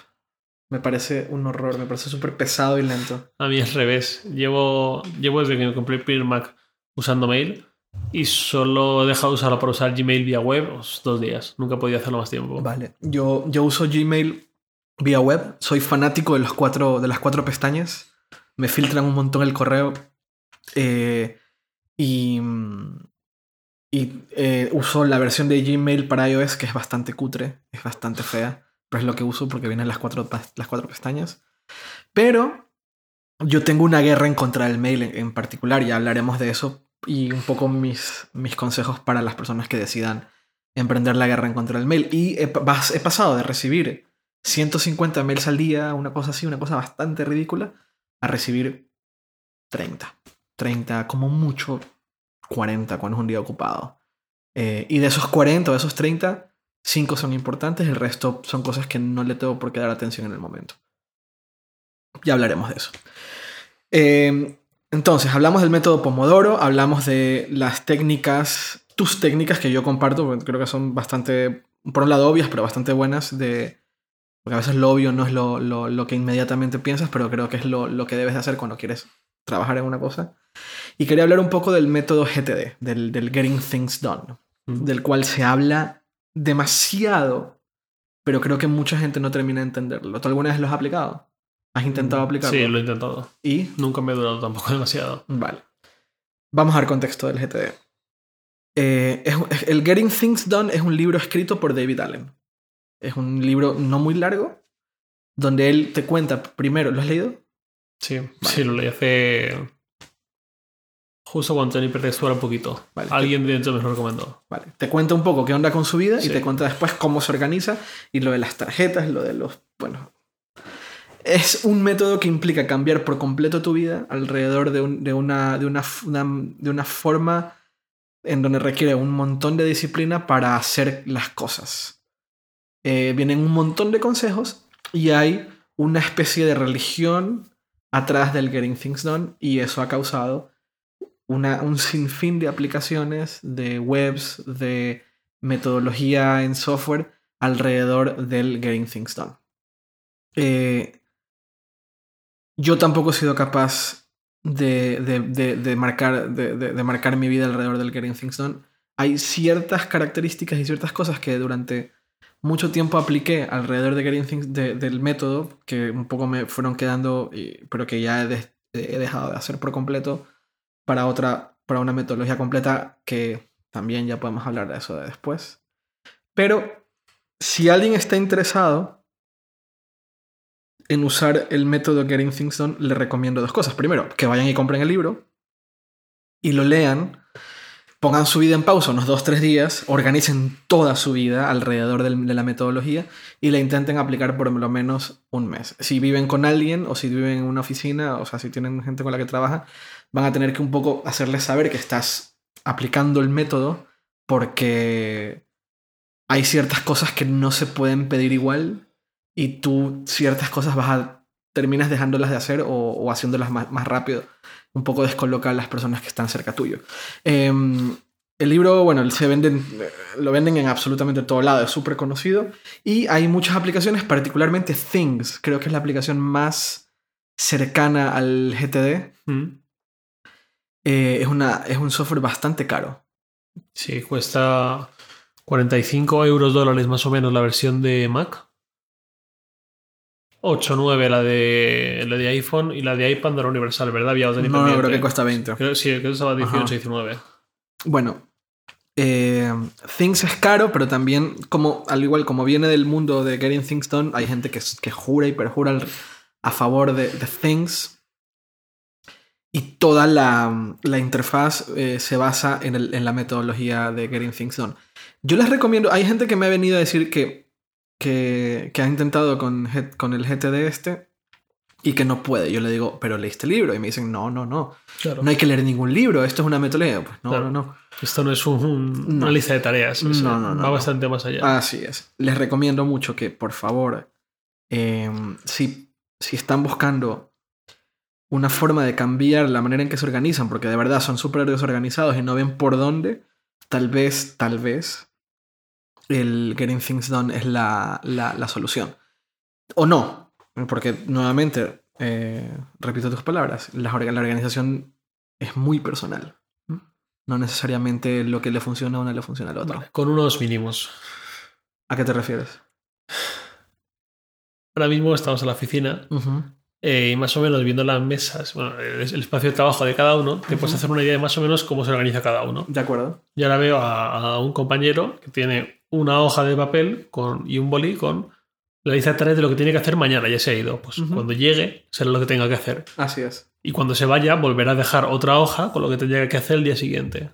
Me parece un horror, me parece súper pesado y lento. A mí es revés. Llevo, llevo desde que me compré el primer Mac usando mail y solo he dejado de usarlo para usar Gmail vía web dos días. Nunca podía hacerlo más tiempo. Vale. Yo, yo uso Gmail vía web. Soy fanático de, los cuatro, de las cuatro pestañas. Me filtran un montón el correo. Eh, y, y eh, uso la versión de Gmail para iOS que es bastante cutre, es bastante fea, pero es lo que uso porque vienen las cuatro, las cuatro pestañas. Pero yo tengo una guerra en contra del mail en, particular y hablaremos de eso y un poco mis, mis consejos para las personas que decidan emprender la guerra en contra del mail. Y he, he pasado de recibir 150 mails al día, una cosa así, una cosa bastante ridícula, a recibir 30. 30, como mucho 40 cuando es un día ocupado. Eh, y de esos 40 o de esos 30, 5 son importantes, el resto son cosas que no le tengo por qué dar atención en el momento. Ya hablaremos de eso. Eh, entonces, hablamos del método Pomodoro, hablamos de las técnicas, tus técnicas que yo comparto, creo que son bastante, por un lado obvias, pero bastante buenas de... Porque a veces lo obvio no es lo, lo, lo que inmediatamente piensas, pero creo que es lo, lo que debes de hacer cuando quieres trabajar en una cosa. Y quería hablar un poco del método GTD, del, del Getting Things Done, del cual se habla demasiado, pero creo que mucha gente no termina de entenderlo. ¿Tú alguna vez lo has aplicado? ¿Has intentado mm, aplicarlo? Sí, lo he intentado. ¿Y? Nunca me ha durado tampoco demasiado. Vale. Vamos a dar contexto del GTD. Eh, el Getting Things Done es un libro escrito por David Allen. Es un libro no muy largo, donde él te cuenta primero, ¿lo has leído? Sí, sí, lo leí hace. Justo cuando tenía hipertextual un poquito. Alguien de dentro me lo recomendó. Vale. Te cuenta un poco qué onda con su vida y te cuenta después cómo se organiza y lo de las tarjetas, lo de los. Bueno. Es un método que implica cambiar por completo tu vida alrededor de, de, una, de, una, de una forma en donde requiere un montón de disciplina para hacer las cosas. Eh, vienen un montón de consejos y hay una especie de religión atrás del Getting Things Done y eso ha causado una, un sinfín de aplicaciones, de webs, de metodología en software alrededor del Getting Things Done. eh, yo tampoco he sido capaz de, marcar mi vida alrededor del Getting Things Done. Hay ciertas características y ciertas cosas que durante mucho tiempo apliqué alrededor de Getting del método, que un poco me fueron quedando, pero que ya he, dejado de hacer por completo para otra, para una metodología completa que también ya podemos hablar de eso de después. Pero si alguien está interesado en usar el método Getting Things Done, le recomiendo dos cosas. Primero, que vayan y compren el libro y lo lean, pongan su vida en pausa unos dos, tres días, organicen toda su vida alrededor de la metodología y la intenten aplicar por lo menos un mes. Si viven con alguien o si viven en una oficina, o sea, si tienen gente con la que trabaja, van a tener que un poco hacerles saber que estás aplicando el método porque hay ciertas cosas que no se pueden pedir igual y tú ciertas cosas vas a terminas dejándolas de hacer o, haciéndolas más, más, rápido. Un poco descolocar a las personas que están cerca tuyo. Em, el libro, bueno, se venden, lo venden en absolutamente todo lado, es súper conocido. Y hay muchas aplicaciones, particularmente Things, creo que es la aplicación más cercana al GTD. Mm. Eh, es, una, es un software bastante caro. Sí, cuesta 45 euros dólares más o menos la versión de Mac. 8.9 la de, la de iPhone y la de iPad no era universal, ¿verdad? Había otra No, no, creo que cuesta 20. sí, creo que estaba 18, 19. Bueno, eh, Things es caro, pero también, como, al igual como viene del mundo de Getting Things Done, hay gente que, que jura y perjura a favor de, Things. Y toda la, la interfaz eh, se basa en, el, en la metodología de Getting Things Done. Yo les recomiendo, hay gente que me ha venido a decir que que, que ha intentado con, con el GTD este y que no puede. Yo le digo, pero leíste el libro. Y me dicen, no, no, no. No hay que leer ningún libro. Esto es una metodología. Pues no, no, no. Esto no es una lista de tareas. no, no, no. Va bastante más allá. Así es. Les recomiendo mucho que, por favor, em, si, si están buscando una forma de cambiar la manera en que se organizan, porque de verdad son súper desorganizados y no ven por dónde, tal vez, tal vez el Getting Things Done es la, la, solución. O no, porque nuevamente, eh, repito tus palabras, la, la, organización es muy personal. No necesariamente lo que le funciona a uno le funciona al otro. con unos mínimos. ¿A qué te refieres? Ahora mismo estamos en la oficina eh, y más o menos viendo las mesas, bueno, el, espacio de trabajo de cada uno, te puedes hacer una idea de más o menos cómo se organiza cada uno. De acuerdo. Yo ahora veo a un compañero que tiene una hoja de papel con, y un boli con la lista de tareas de lo que tiene que hacer mañana. Ya se ha ido. Pues cuando llegue, será lo que tenga que hacer. Así es. Y cuando se vaya, volverá a dejar otra hoja con lo que tendría que hacer el día siguiente.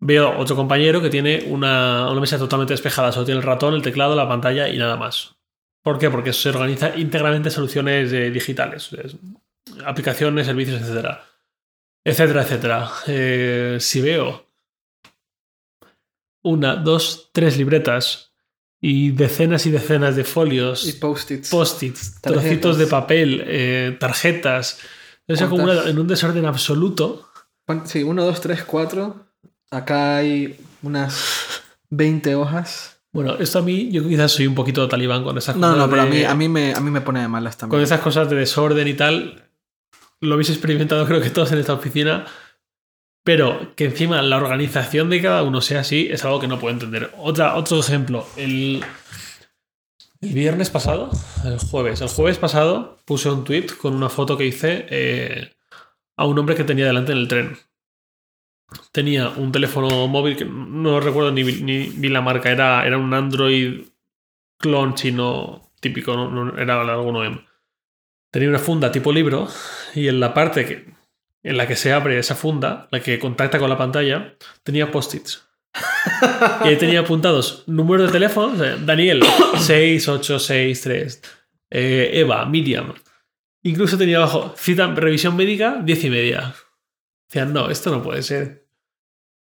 Veo otro compañero que tiene una, una mesa totalmente despejada. Solo tiene el ratón, el teclado, la pantalla y nada más. ¿Por qué? Porque se organiza íntegramente soluciones eh, digitales, aplicaciones, servicios, etcétera, etcétera, etcétera. Eh, si veo una, dos, tres libretas y decenas y decenas de folios. Y post-its. Post-its, trocitos de papel, eh, tarjetas. Se acumula en un desorden absoluto. Sí, uno, dos, tres, cuatro. Acá hay unas 20 hojas. Bueno, esto a mí, yo quizás soy un poquito talibán con esas cosas. No, no, pero a, mí, a, mí me, a mí me pone de malas también. Con esas cosas de desorden y tal. Lo habéis experimentado, creo que todos en esta oficina. Pero que encima la organización de cada uno sea así es algo que no puedo entender. Otra, otro ejemplo, el, el viernes pasado, el jueves, el jueves pasado puse un tweet con una foto que hice eh, a un hombre que tenía delante en el tren. Tenía un teléfono móvil que no recuerdo ni, ni, la marca, era, era un Android clon chino típico, no, era alguno M. Tenía una funda tipo libro y en la parte que en la que se abre esa funda, la que contacta con la pantalla, tenía post-its. y ahí tenía apuntados números de teléfono, Daniel, 6863, eh, Eva, Miriam. Incluso tenía abajo, cita, revisión médica, 10 y media. Decían, no, esto no puede ser.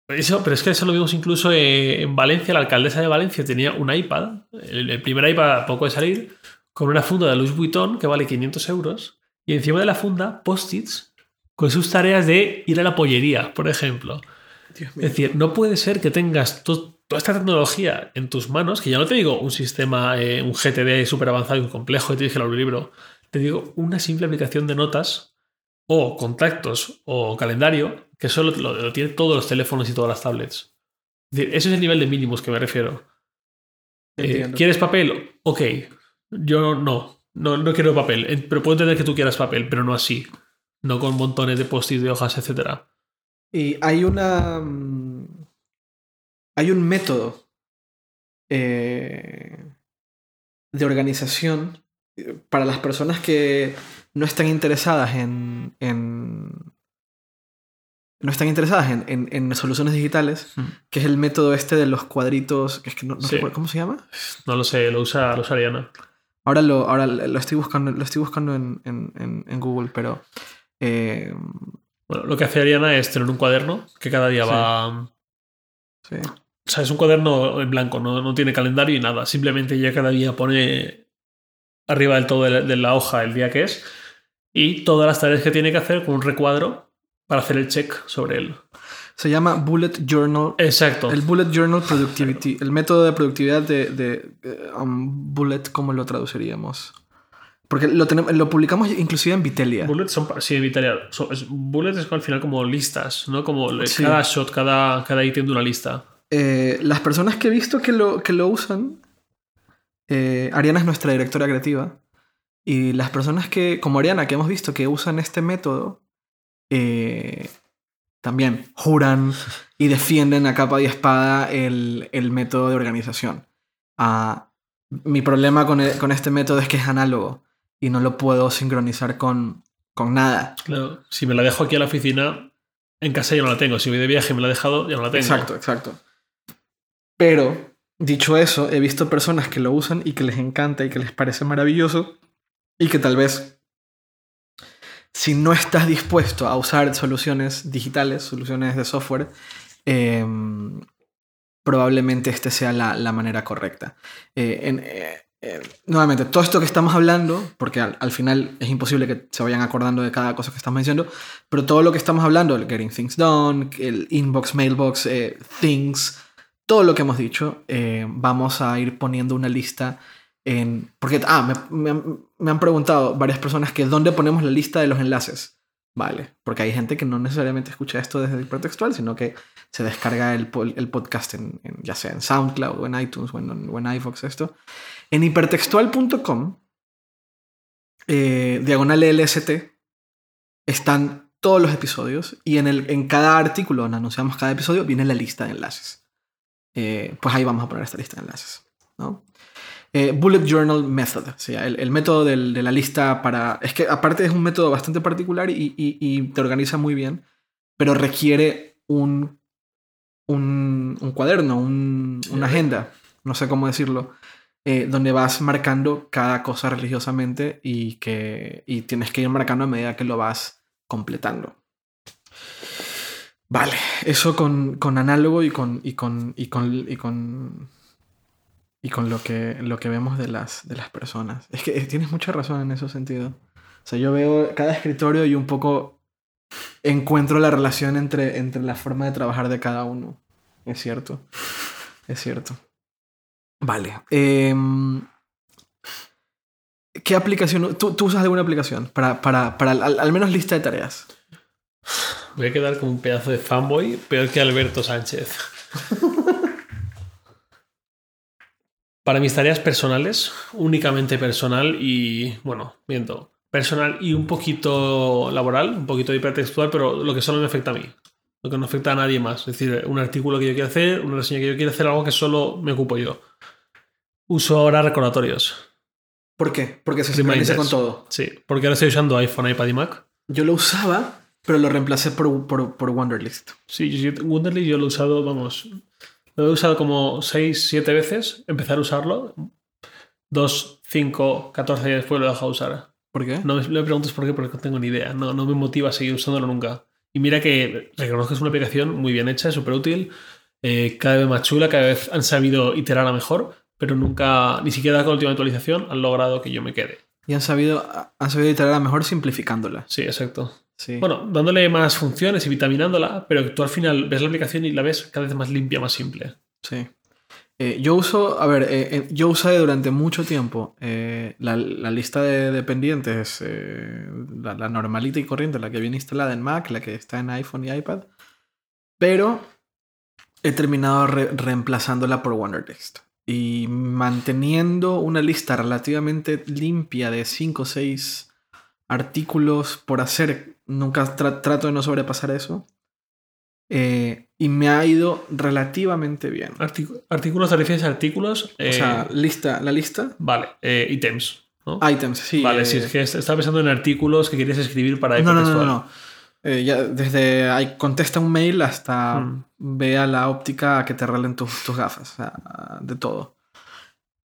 Eso, pero es que eso lo vimos incluso eh, en Valencia, la alcaldesa de Valencia tenía un iPad, el, el primer iPad a poco de salir, con una funda de Louis Vuitton que vale 500 euros, y encima de la funda, post-its con sus tareas de ir a la pollería, por ejemplo. Dios mío. Es decir, no puede ser que tengas to- toda esta tecnología en tus manos, que ya no te digo un sistema, eh, un GTD súper avanzado y complejo, y que leer un libro. Te digo una simple aplicación de notas o contactos o calendario que solo lo, lo tienen todos los teléfonos y todas las tablets. Es decir, ese es el nivel de mínimos que me refiero. Eh. ¿Quieres papel? Ok. Yo no. No, no quiero papel. Eh, Pero puedo entender que tú quieras papel, pero no así. No con montones de post-it de hojas, etcétera. Y hay una. mm, Hay un método eh, de organización eh, para las personas que no están interesadas en. en- no están interesadas en, en- en soluciones digitales, Mm. que es el método este de los cuadritos. Que es que no, no Sí. recuerdo- ¿Cómo se llama? No lo sé, lo usa, lo usa Ariana. Ahora lo, ahora lo estoy buscando, lo estoy buscando en- en- en Google, pero. Eh, Bueno, lo que hace Ariana es tener un cuaderno que cada día Sí. va. sí. O sea, es un cuaderno en blanco, no, no tiene calendario y nada. Simplemente ella cada día pone arriba del todo de la, de la hoja el día que es y todas las tareas que tiene que hacer con un recuadro para hacer el check sobre él. Se llama Bullet Journal Exacto. El Bullet Journal Productivity, el método de productividad de, de, eh, um, Bullet, ¿cómo lo traduciríamos? Porque lo, tenemos, lo publicamos inclusive en Vitelia. Bullets son, sí, en. Son- es- bullets es al final como listas, ¿no? Como Sí. cada shot, cada, cada ítem de una lista. Eh, las personas que he visto que lo, que lo usan, eh, Ariana es nuestra directora creativa, y las personas que, como Ariana, que hemos visto que usan este método, eh, también juran y defienden a capa y espada el, el método de organización. Ah, mi problema con, e- con este método es que es análogo y no lo puedo sincronizar con, con nada. Claro. Si me la dejo aquí a la oficina, en casa ya no la tengo. Si voy de viaje y me la he dejado, ya no la tengo. Exacto, exacto. Pero, dicho eso, he visto personas que lo usan y que les encanta y que les parece maravilloso y que tal vez si no estás dispuesto a usar soluciones digitales, soluciones de software, em, probablemente este sea la, la manera correcta. Eh, en- eh, eh, nuevamente, todo esto que estamos hablando, porque al, al final es imposible que se vayan acordando de cada cosa que estamos diciendo, pero todo lo que estamos hablando, el Getting Things Done, el Inbox, Mailbox, eh, Things, todo lo que hemos dicho, eh, vamos a ir poniendo una lista en... Porque, ah, me, me han, preguntado varias personas que dónde ponemos la lista de los enlaces. Vale, porque hay gente que no necesariamente escucha esto desde el hipertextual, sino que se descarga el, el podcast en, ya sea en SoundCloud o en iTunes o en, en esto. En hipertextual.com, eh, diagonal LST, están todos los episodios y en, el, en cada artículo donde anunciamos cada episodio viene la lista de enlaces. Eh, pues ahí vamos a poner esta lista de enlaces. ¿no? Eh, Bullet Journal Method, o sea, el, el método del- de la lista para... Es que aparte es un método bastante particular y, y- y te organiza muy bien, pero requiere un, un, un cuaderno, un- una agenda, no sé cómo decirlo, eh, donde vas marcando cada cosa religiosamente y que y tienes que ir marcando a medida que lo vas completando. Vale, eso con, con análogo y con, y con, y con, y con, y con lo, que, lo que vemos de las, de las personas. Es que tienes mucha razón en ese sentido. O sea, yo veo cada escritorio y un poco encuentro la relación entre, entre la forma de trabajar de cada uno. Es cierto. Es cierto. Vale. em, ¿Qué aplicación? ¿Tú, tú usas alguna aplicación para, para, para al, al menos lista de tareas? Voy a quedar como un pedazo de fanboy, peor que Alberto Sánchez. Para mis tareas personales, únicamente personal y, bueno, miento, personal y un poquito laboral, un poquito hipertextual, pero lo que solo me afecta a mí. Lo que no afecta a nadie más. Es decir, un artículo que yo quiero hacer, una reseña que yo quiero hacer, algo que solo me ocupo yo. Uso ahora recordatorios. ¿Por qué? Porque se sincroniza con todo. Sí, porque ahora estoy usando iPhone, iPad y Mac. Yo lo usaba, pero lo reemplacé por, por, por Wonderlist. Sí, yo- yo- lo he usado, vamos, lo he usado como 6, 7 veces, empezar a usarlo. 2, 5, 14 días después lo he dejado de usar. ¿Por qué? No me, preguntes por qué, porque no tengo ni idea. No, no me motiva a seguir usándolo nunca. Y mira que reconozco que es una aplicación muy bien hecha, súper útil, eh, cada vez más chula, cada vez han sabido iterar a mejor, pero nunca, ni siquiera con la última actualización, han logrado que yo me quede. Y han sabido, han sabido iterar a mejor simplificándola. Sí, exacto. Sí. Bueno, dándole más funciones y vitaminándola, pero tú al final ves la aplicación y la ves cada vez más limpia, más simple. Sí. Eh, yo uso, a ver, eh, eh, yo usé durante mucho tiempo eh, la, la lista de dependientes, la, la normalita y corriente, la que viene instalada en Mac, la que está en iPhone y iPad, pero he terminado re- reemplazándola por Wonderlist y manteniendo una lista relativamente limpia de 5 o 6 artículos por hacer, nunca tra- trato de no sobrepasar eso. eh, y me ha ido relativamente bien. Artic- artículos, te refieres a artículos. O eh, sea, lista, la lista. vale, eh, ítems. ¿no? Items, sí. vale, eh, si es que est- estaba pensando en artículos que querías escribir para No, no, no. no. Eh, ya desde ahí contesta un mail hasta Hmm. ve a la óptica a que te arreglen tus, tus gafas. O sea, de todo.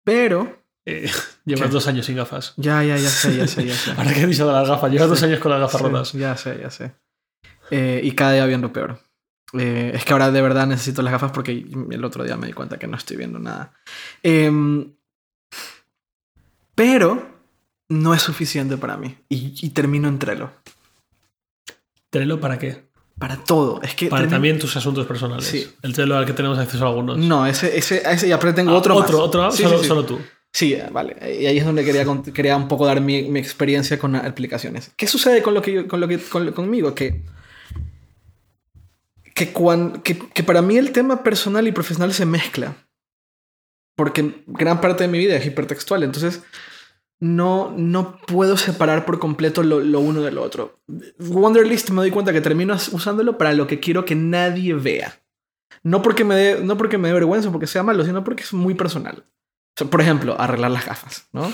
Pero. Eh, llevas ¿Qué? dos años sin gafas. Ya, ya, ya sé, ya sé, ya sé. Ahora que he dicho de las gafas, llevas Sí. dos años con las gafas Sí, rotas. Ya sé, ya sé. Eh, y cada día viendo peor. Eh, es que ahora de verdad necesito las gafas porque el otro día me di cuenta que no estoy viendo nada. Em, pero no es suficiente para mí. Y, y termino en Trello. ¿Trello para qué? Para todo. Es que Para también tus asuntos personales. Sí. El Trello al que tenemos acceso a algunos. No, ese, ese, ese pero tengo Ah, otro más. Otro, otro, Sí, solo, sí, solo tú. Sí, vale. Y ahí es donde quería, quería un poco dar mi, mi experiencia con aplicaciones. ¿Qué sucede con lo que yo- con lo que, con- conmigo? Que, que, cuan- que, que para mí el tema personal y profesional se mezcla. Porque gran parte de mi vida es hipertextual. Entonces, no, no puedo separar por completo lo, lo uno de lo otro. Wonderlist me doy cuenta que termino usándolo para lo que quiero que nadie vea. No porque me dé, no porque me dé vergüenza, porque sea malo, sino porque es muy personal. O sea, por ejemplo, arreglar las gafas, ¿no? O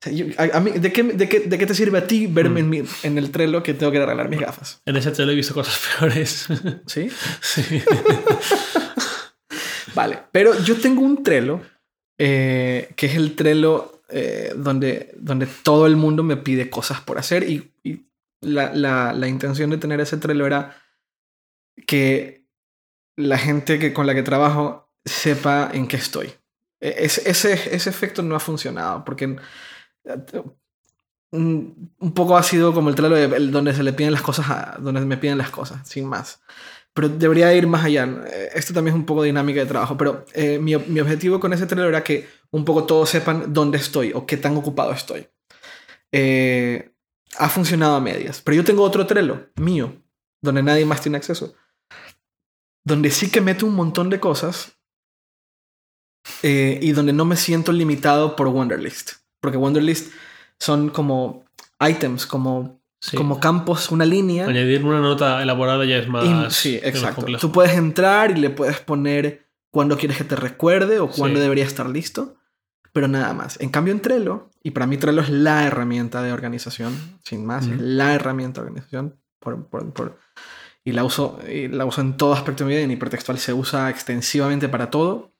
sea, yo- a, a mí, ¿de, qué, de, qué, ¿De qué te sirve a ti verme Mm. en, mi- en el Trello que tengo que arreglar mis gafas? En ese Trello he visto cosas peores. ¿Sí? sí. Vale, pero yo tengo un Trello eh, que es el Trello eh, donde, donde todo el mundo me pide cosas por hacer y, la, la, la intención de tener ese Trello era que la gente que, con la que trabajo sepa en qué estoy. E- Ese, ese, ese efecto no ha funcionado porque eh, un poco ha sido como el el donde se le piden las cosas, donde me piden las cosas, sin más. Pero debería ir más allá. Eh, Esto también es un poco dinámica de trabajo, pero eh, mi, mi objetivo con ese Trello era que un poco todos sepan dónde estoy o qué tan ocupado estoy. Eh, ha funcionado a medias, pero yo tengo otro Trello mío, donde nadie más tiene acceso, donde sí que meto un montón de cosas y donde no me siento limitado por Wonderlist, porque Wonderlist son como items, como, Sí. como campos, una línea. Añadir una nota elaborada ya es más. Y- sí, más exacto. Tú puedes entrar y le puedes poner cuándo quieres que te recuerde o cuándo Sí. debería estar listo, pero nada más. En cambio, en Trello, y para mí Trello es la herramienta de organización, sin más, es la herramienta de organización, por, por- por- y, la uso, y la uso en todo aspecto de mi vida, en hipertextual se usa extensivamente para todo.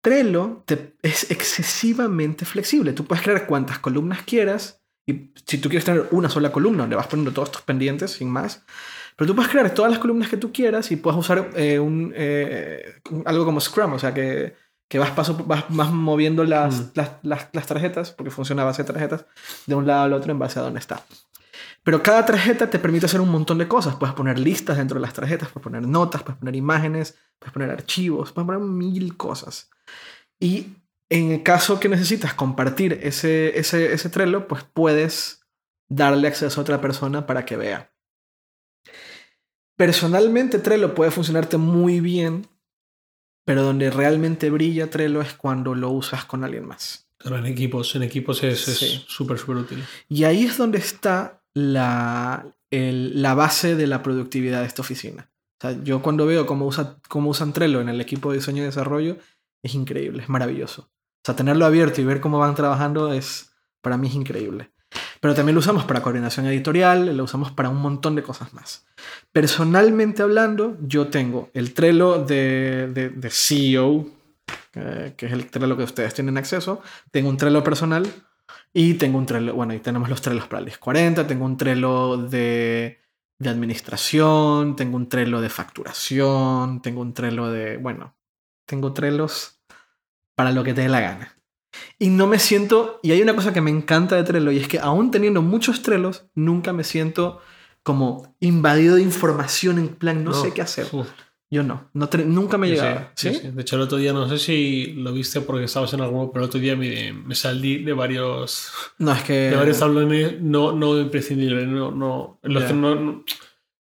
Trello te- es excesivamente flexible. Tú puedes crear cuantas columnas quieras. Y si tú quieres tener una sola columna donde vas poniendo todos tus pendientes, sin más. Pero tú puedes crear todas las columnas que tú quieras y puedes usar eh, un, eh, algo como Scrum. O sea, que, que vas, paso, vas, vas moviendo las, Mm. las, las, las tarjetas, porque funciona a base de tarjetas, de un lado al otro en base a dónde está. Pero cada tarjeta te permite hacer un montón de cosas. Puedes poner listas dentro de las tarjetas, puedes poner notas, puedes poner imágenes, puedes poner archivos, puedes poner mil cosas. Y en el caso que necesitas compartir ese, ese, ese Trello, pues puedes darle acceso a otra persona para que vea. Personalmente Trello puede funcionarte muy bien, pero donde realmente brilla Trello es cuando lo usas con alguien más. Pero en equipos, en equipos es es Sí. súper, súper útil. Y ahí es donde está la, el- la base de la productividad de esta oficina. O sea, yo cuando veo cómo, usa, cómo usan Trello en el equipo de diseño y desarrollo, es increíble, es maravilloso. Sea, tenerlo abierto y ver cómo van trabajando es, para mí es increíble. Pero también lo usamos para coordinación editorial, lo usamos para un montón de cosas más. Personalmente hablando, yo tengo el Trello de, de, de CEO, eh, que es el Trello que ustedes tienen acceso. Tengo un Trello personal y tengo un Trello, bueno, y tenemos los Trellos para el 1040, tengo un Trello de, de administración, tengo un Trello de facturación, tengo un Trello de, bueno, tengo Trellos para lo que te dé la gana. Y no me siento, y hay una cosa que me encanta de Trello, y es que aún teniendo muchos Trellos, nunca me siento como invadido de información en plan, no, No, sé qué hacer. uf. Yo no, no nunca me llegaba. sí, ¿Sí? sí. De hecho, el otro día, no sé si lo viste porque estabas en alguno, pero el otro día me, me salí de varios, No, es que... de varios tablones no, no imprescindibles. No, no, los que no, no-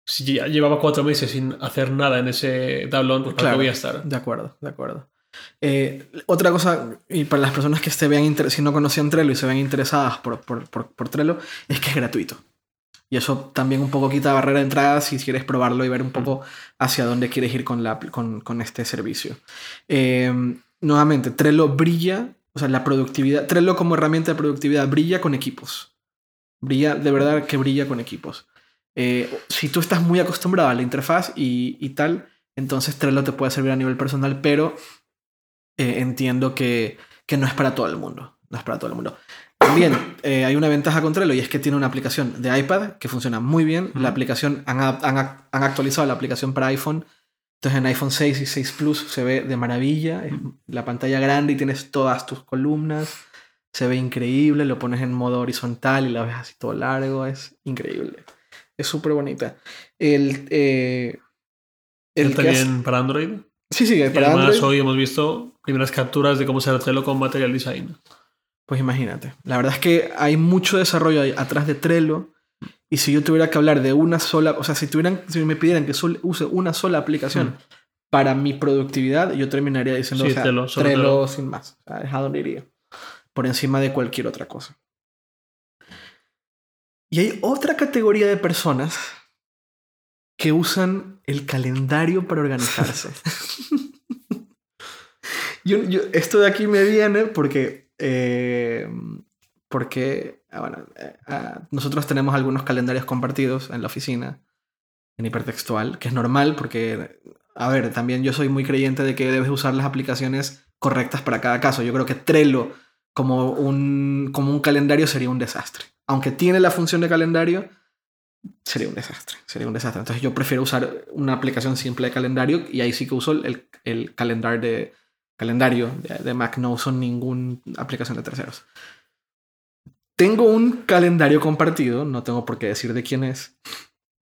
si ya llevaba cuatro meses sin hacer nada en ese tablón, pues ¿para Claro. voy a estar? De acuerdo, de acuerdo. Eh, otra cosa, y para las personas que se vean si no conocían Trello y se ven interesadas por, por, por, por Trello, es que es gratuito. Y eso también un poco quita barrera de entrada si quieres probarlo y ver un poco hacia dónde quieres ir con, la, con, con este servicio. Eh, nuevamente, Trello brilla, o sea, la productividad, Trello como herramienta de productividad brilla con equipos. Brilla, de verdad que brilla con equipos. Eh, si tú estás muy acostumbrado a la interfaz y, y tal, entonces Trello te puede servir a nivel personal, pero eh, entiendo que, que no es para todo el mundo. No es para todo el mundo. También eh, hay una ventaja con Trello y es que tiene una aplicación de iPad que funciona muy bien. La aplicación, han, han, han actualizado la aplicación para iPhone. Entonces en iPhone 6 y 6 Plus se ve de maravilla. Es la pantalla grande y tienes todas tus columnas. Se ve increíble. Lo pones en modo horizontal y la ves así todo largo. Es increíble. Es súper bonita. El, eh, el Está hace- bien para Android. Sí, sí, Y para además Android. hoy hemos visto primeras capturas de cómo se Trello con Material Design. Pues imagínate. La verdad es que hay mucho desarrollo atrás de Trello. Y si yo tuviera que hablar de una sola, o sea, si, tuvieran, si me pidieran que sol- use una sola aplicación Mm. para mi productividad, yo terminaría diciendo Sí, o sea, Trello, Trello Trello. sin más. O sea, es a donde iría. Por encima de cualquier otra cosa. Y hay otra categoría de personas que usan el calendario para organizarse. yo, yo- esto de aquí me viene porque, eh, porque ah, bueno, eh, ah, nosotros tenemos algunos calendarios compartidos en la oficina, en hipertextual, que es normal porque, a ver, también yo soy muy creyente de que debes usar las aplicaciones correctas para cada caso. Yo creo que Trello como un, como un calendario sería un desastre. Aunque tiene la función de calendario, sería un desastre. Sería un desastre. Entonces yo prefiero usar una aplicación simple de calendario y ahí sí que uso el, el calendar de, calendario de, de Mac. No uso ninguna aplicación de terceros. Tengo un calendario compartido, no tengo por qué decir de quién es,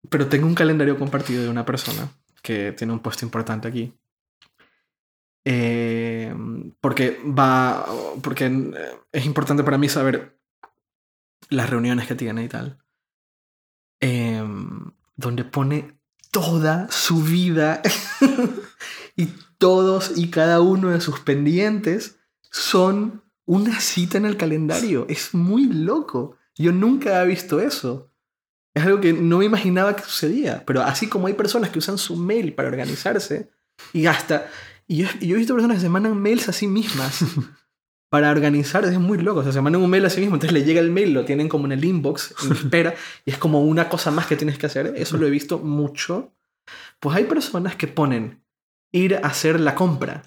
pero tengo un calendario compartido de una persona que tiene un puesto importante aquí. Eh, porque va. Porque eh, es importante para mí saber las reuniones que tiene y tal. Eh, donde pone toda su vida y todos y cada uno de sus pendientes son una cita en el calendario. Es muy loco. Yo nunca he visto eso. Es algo que no me imaginaba que sucedía. Pero así como hay personas que usan su mail para organizarse y hasta... Y yo, yo he visto personas que se mandan mails a sí mismas para organizar. Es muy loco. O sea, se mandan un mail a sí mismos, entonces le llega el mail, lo tienen como en el inbox, en espera, y es como una cosa más que tienes que hacer. Eso lo he visto mucho. Pues hay personas que ponen ir a hacer la compra,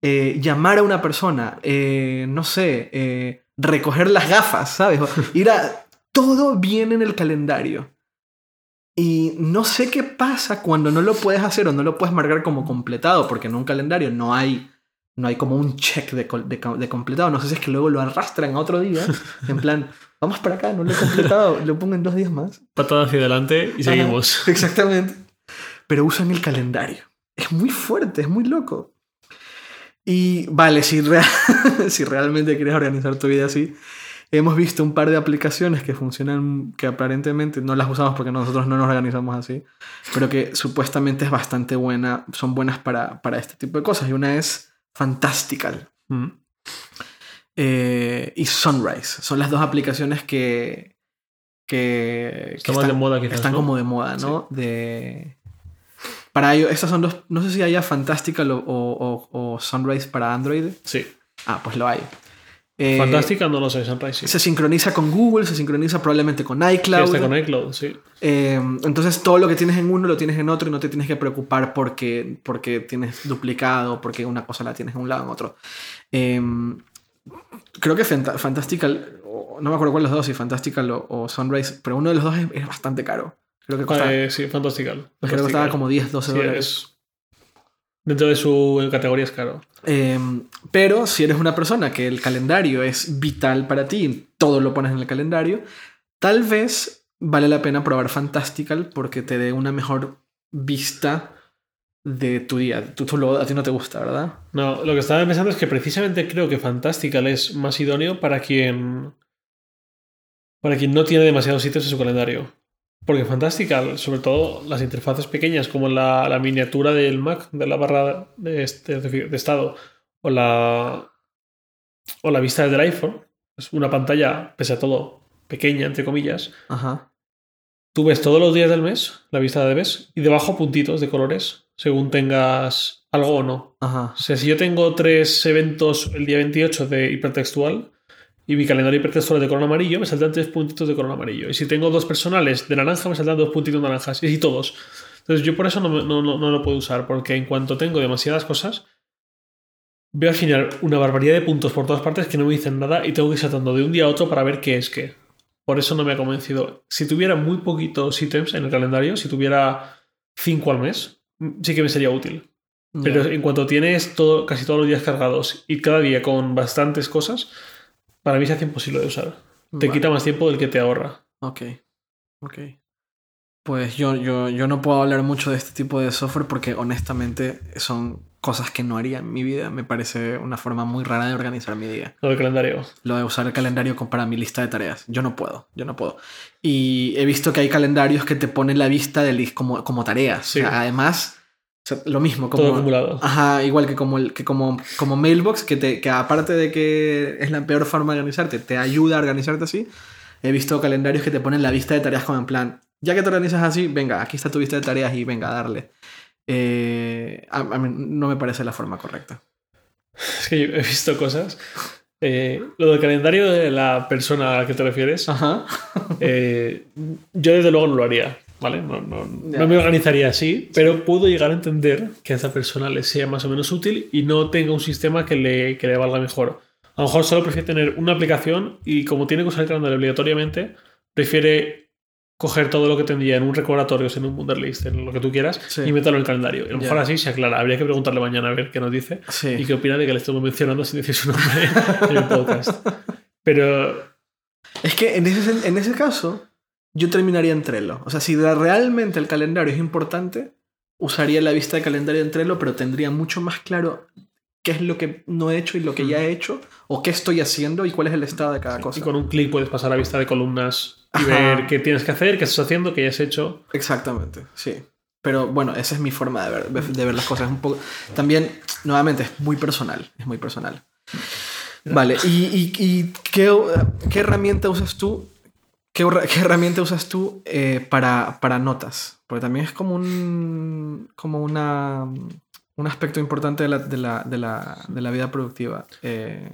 eh, llamar a una persona, eh, no sé, eh, recoger las gafas, ¿sabes? Ir a... Todo viene en el calendario. Y no sé qué pasa cuando no lo puedes hacer o no lo puedes marcar como completado, porque en un calendario no hay, no hay como un check de, de, de completado. No sé si es que luego lo arrastran a otro día, en plan, vamos para acá, no lo he completado, lo pongo en dos días más. Patada hacia adelante y seguimos. Ajá, exactamente. Pero usan el calendario. Es muy fuerte, es muy loco. Y vale, si, rea- si realmente quieres organizar tu vida así, hemos visto un par de aplicaciones que funcionan, que aparentemente no las usamos porque nosotros no nos organizamos así, pero que supuestamente es bastante buena, son buenas para, para este tipo de cosas. Y una es Fantastical Mm. eh, y Sunrise. Son las dos aplicaciones que, que, que Está más de moda quizás, están ¿no? como de moda, ¿no? De... Para ello, estas son dos, no sé si haya Fantastical o, o- o- o Sunrise para Android. Sí. Ah, pues lo hay. Eh, Fantástica, no lo sé, Sunrise. Sí. Se sincroniza con Google, se sincroniza probablemente con Sí, iCloud. está con iCloud, sí. Eh, entonces todo lo que tienes en uno lo tienes en otro y no te tienes que preocupar porque, porque tienes duplicado, porque una cosa la tienes en un lado en otro. Eh, creo que Fanta- Fantastical, o- no me acuerdo cuál de los dos, si Fantastical o, o Sunrise, pero uno de los dos es, es bastante caro. Creo que costaba, Eh, sí, Fantastical. creo que costaba como 10, 12 Sí, dólares. es- Dentro de su categoría es caro. Eh, pero si eres una persona que el calendario es vital para ti, todo lo pones en el calendario, tal vez vale la pena probar Fantastical porque te dé una mejor vista de tu día. Tú, tú lo- a ti no te gusta, ¿verdad? No, lo que estaba pensando es que precisamente creo que Fantastical es más idóneo para quien. para quien no tiene demasiados sitios en su calendario. Porque Fantastical, sobre todo las interfaces pequeñas, como la, la miniatura del Mac, de la barra de, este- de estado, o la. o la vista del iPhone, es una pantalla, pese a todo, pequeña, entre comillas. Ajá. Tú ves todos los días del mes, la vista de mes, y debajo puntitos de colores, según tengas algo o no. Ajá. O sea, si yo tengo tres eventos el día 28 de hipertextual y mi calendario hipertextual de color amarillo, me saldrán tres puntitos de color amarillo. Y si tengo dos personales de naranja, me saldrán dos puntitos naranjas. Y así todos. Entonces yo por eso no, no, no, no lo puedo usar, porque en cuanto tengo demasiadas cosas, veo al final una barbaridad de puntos por todas partes que no me dicen nada y tengo que ir saltando de un día a otro para ver qué es qué. Por eso no me ha convencido. Si tuviera muy poquitos ítems en el calendario, si tuviera cinco al mes, sí que me sería útil. Pero Ya. en cuanto tienes todo, casi todos los días cargados y cada día con bastantes cosas, para mí se hace imposible de usar. Te Vale. quita más tiempo del que te ahorra. Ok. Ok. Pues yo, yo, yo no puedo hablar mucho de este tipo de software porque honestamente son cosas que no haría en mi vida. Me parece una forma muy rara de organizar mi día. Lo del calendario. Lo de usar el calendario para mi lista de tareas. Yo no puedo, yo no puedo. Y he visto que hay calendarios que te ponen la vista de como, como tareas. Sí. O sea, además, o sea, lo mismo. Como, Todo acumulado. Ajá, igual que como, el, que como, como Mailbox, que, te, que aparte de que es la peor forma de organizarte, te ayuda a organizarte así. He visto calendarios que te ponen la vista de tareas como en plan, ya que te organizas así, venga, aquí está tu vista de tareas y venga, darle. Eh, a, a mí no me parece la forma correcta. Es que yo he visto cosas. Eh, lo del calendario de la persona a la que te refieres, Ajá. eh, yo desde luego no lo haría. ¿Vale? No, no- no me organizaría así, pero puedo llegar a entender que a esa persona le sea más o menos útil y no tenga un sistema que le, que le valga mejor. A lo mejor solo prefiere tener una aplicación y como tiene que usar el calendario obligatoriamente, prefiere coger todo lo que tendría en un recordatorio, en un Wunderlist, en lo que tú quieras, Sí. y meterlo en el calendario. Y a lo mejor Ya. así se aclara. Habría que preguntarle mañana a ver qué nos dice Sí. y qué opina de que le estamos mencionando sin decir su nombre en el podcast. Pero Es que en ese, en ese caso, yo terminaría en Trello. O sea, si realmente el calendario es importante, usaría la vista de calendario en Trello, pero tendría mucho más claro qué es lo que no he hecho y lo que ya he hecho, o qué estoy haciendo y cuál es el estado de cada cosa. y con un clic puedes pasar a vista de columnas y Ajá. ver qué tienes que hacer, qué estás haciendo, qué ya has hecho. Exactamente, sí. Pero bueno, esa es mi forma de ver, de ver las cosas. Un poco... También, nuevamente, es muy personal. Es muy personal. Vale, ¿y, y- y qué, qué herramienta usas tú? ¿Qué, herra- qué herramienta usas tú eh, para, para notas? Porque también es como un, como una, un aspecto importante de la, de la, de la, de la vida productiva. Eh,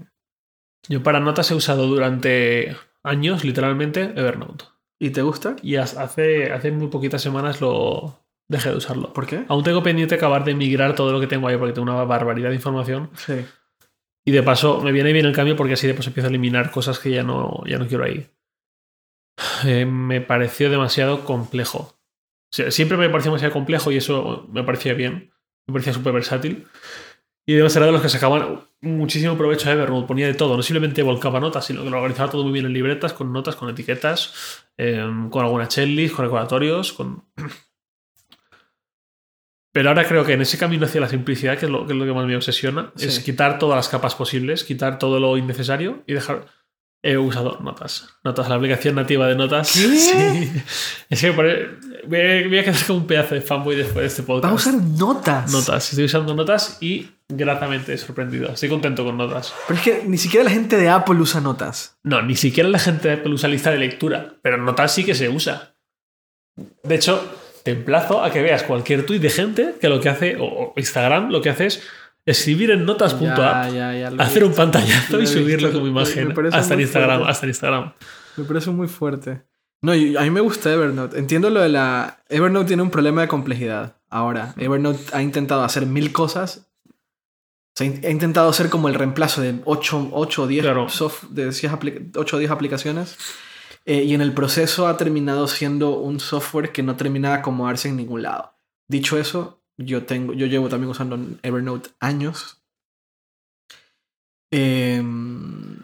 Yo para notas he usado durante años, literalmente, Evernote. ¿Y te gusta? Y hace, hace muy poquitas semanas lo dejé de usarlo. ¿Por qué? Aún tengo pendiente acabar de migrar todo lo que tengo ahí porque tengo una barbaridad de información. Sí. Y de paso, me viene bien el cambio porque así de paso empiezo a eliminar cosas que ya no, ya no quiero ahí. Eh, me pareció demasiado complejo. O sea, siempre me pareció demasiado complejo y eso me parecía bien. Me parecía súper versátil. Y además era de los que sacaban muchísimo provecho a Evernote. Ponía de todo. No simplemente volcaba notas, sino que lo organizaba todo muy bien en libretas, con notas, con etiquetas, eh, con alguna checklist, con recordatorios, con... Pero ahora creo que en ese camino hacia la simplicidad, que es lo que, es lo que más me obsesiona, Sí. es quitar todas las capas posibles, quitar todo lo innecesario y dejar... He usado notas. Notas, la aplicación nativa de notas. ¿Qué? Sí. Es que voy a, voy a quedar como un pedazo de fanboy después de este podcast. Vas a usar notas. Notas. Estoy usando notas y gratamente sorprendido. Estoy contento con notas. Pero es que ni siquiera la gente de Apple usa notas. No, ni siquiera la gente de Apple usa lista de lectura, pero notas sí que se usa. De hecho, te emplazo a que veas cualquier tuit de gente que lo que hace, o Instagram, lo que hace es escribir en notas.app, hacer un pantallazo y subirlo como imagen hasta muy Instagram, fuerte. hasta Instagram. Me parece muy fuerte. No, a mí me gusta Evernote. Entiendo lo de la... Evernote tiene un problema de complejidad. Ahora, Evernote ha intentado hacer mil cosas. O sea, ha intentado hacer como el reemplazo de 8, o 10, Claro. soft, de 10 apli- 8 o 10 aplicaciones. Eh, y en el proceso ha terminado siendo un software que no termina de acomodarse en ningún lado. Dicho eso, yo, tengo, yo llevo también usando Evernote años. Em,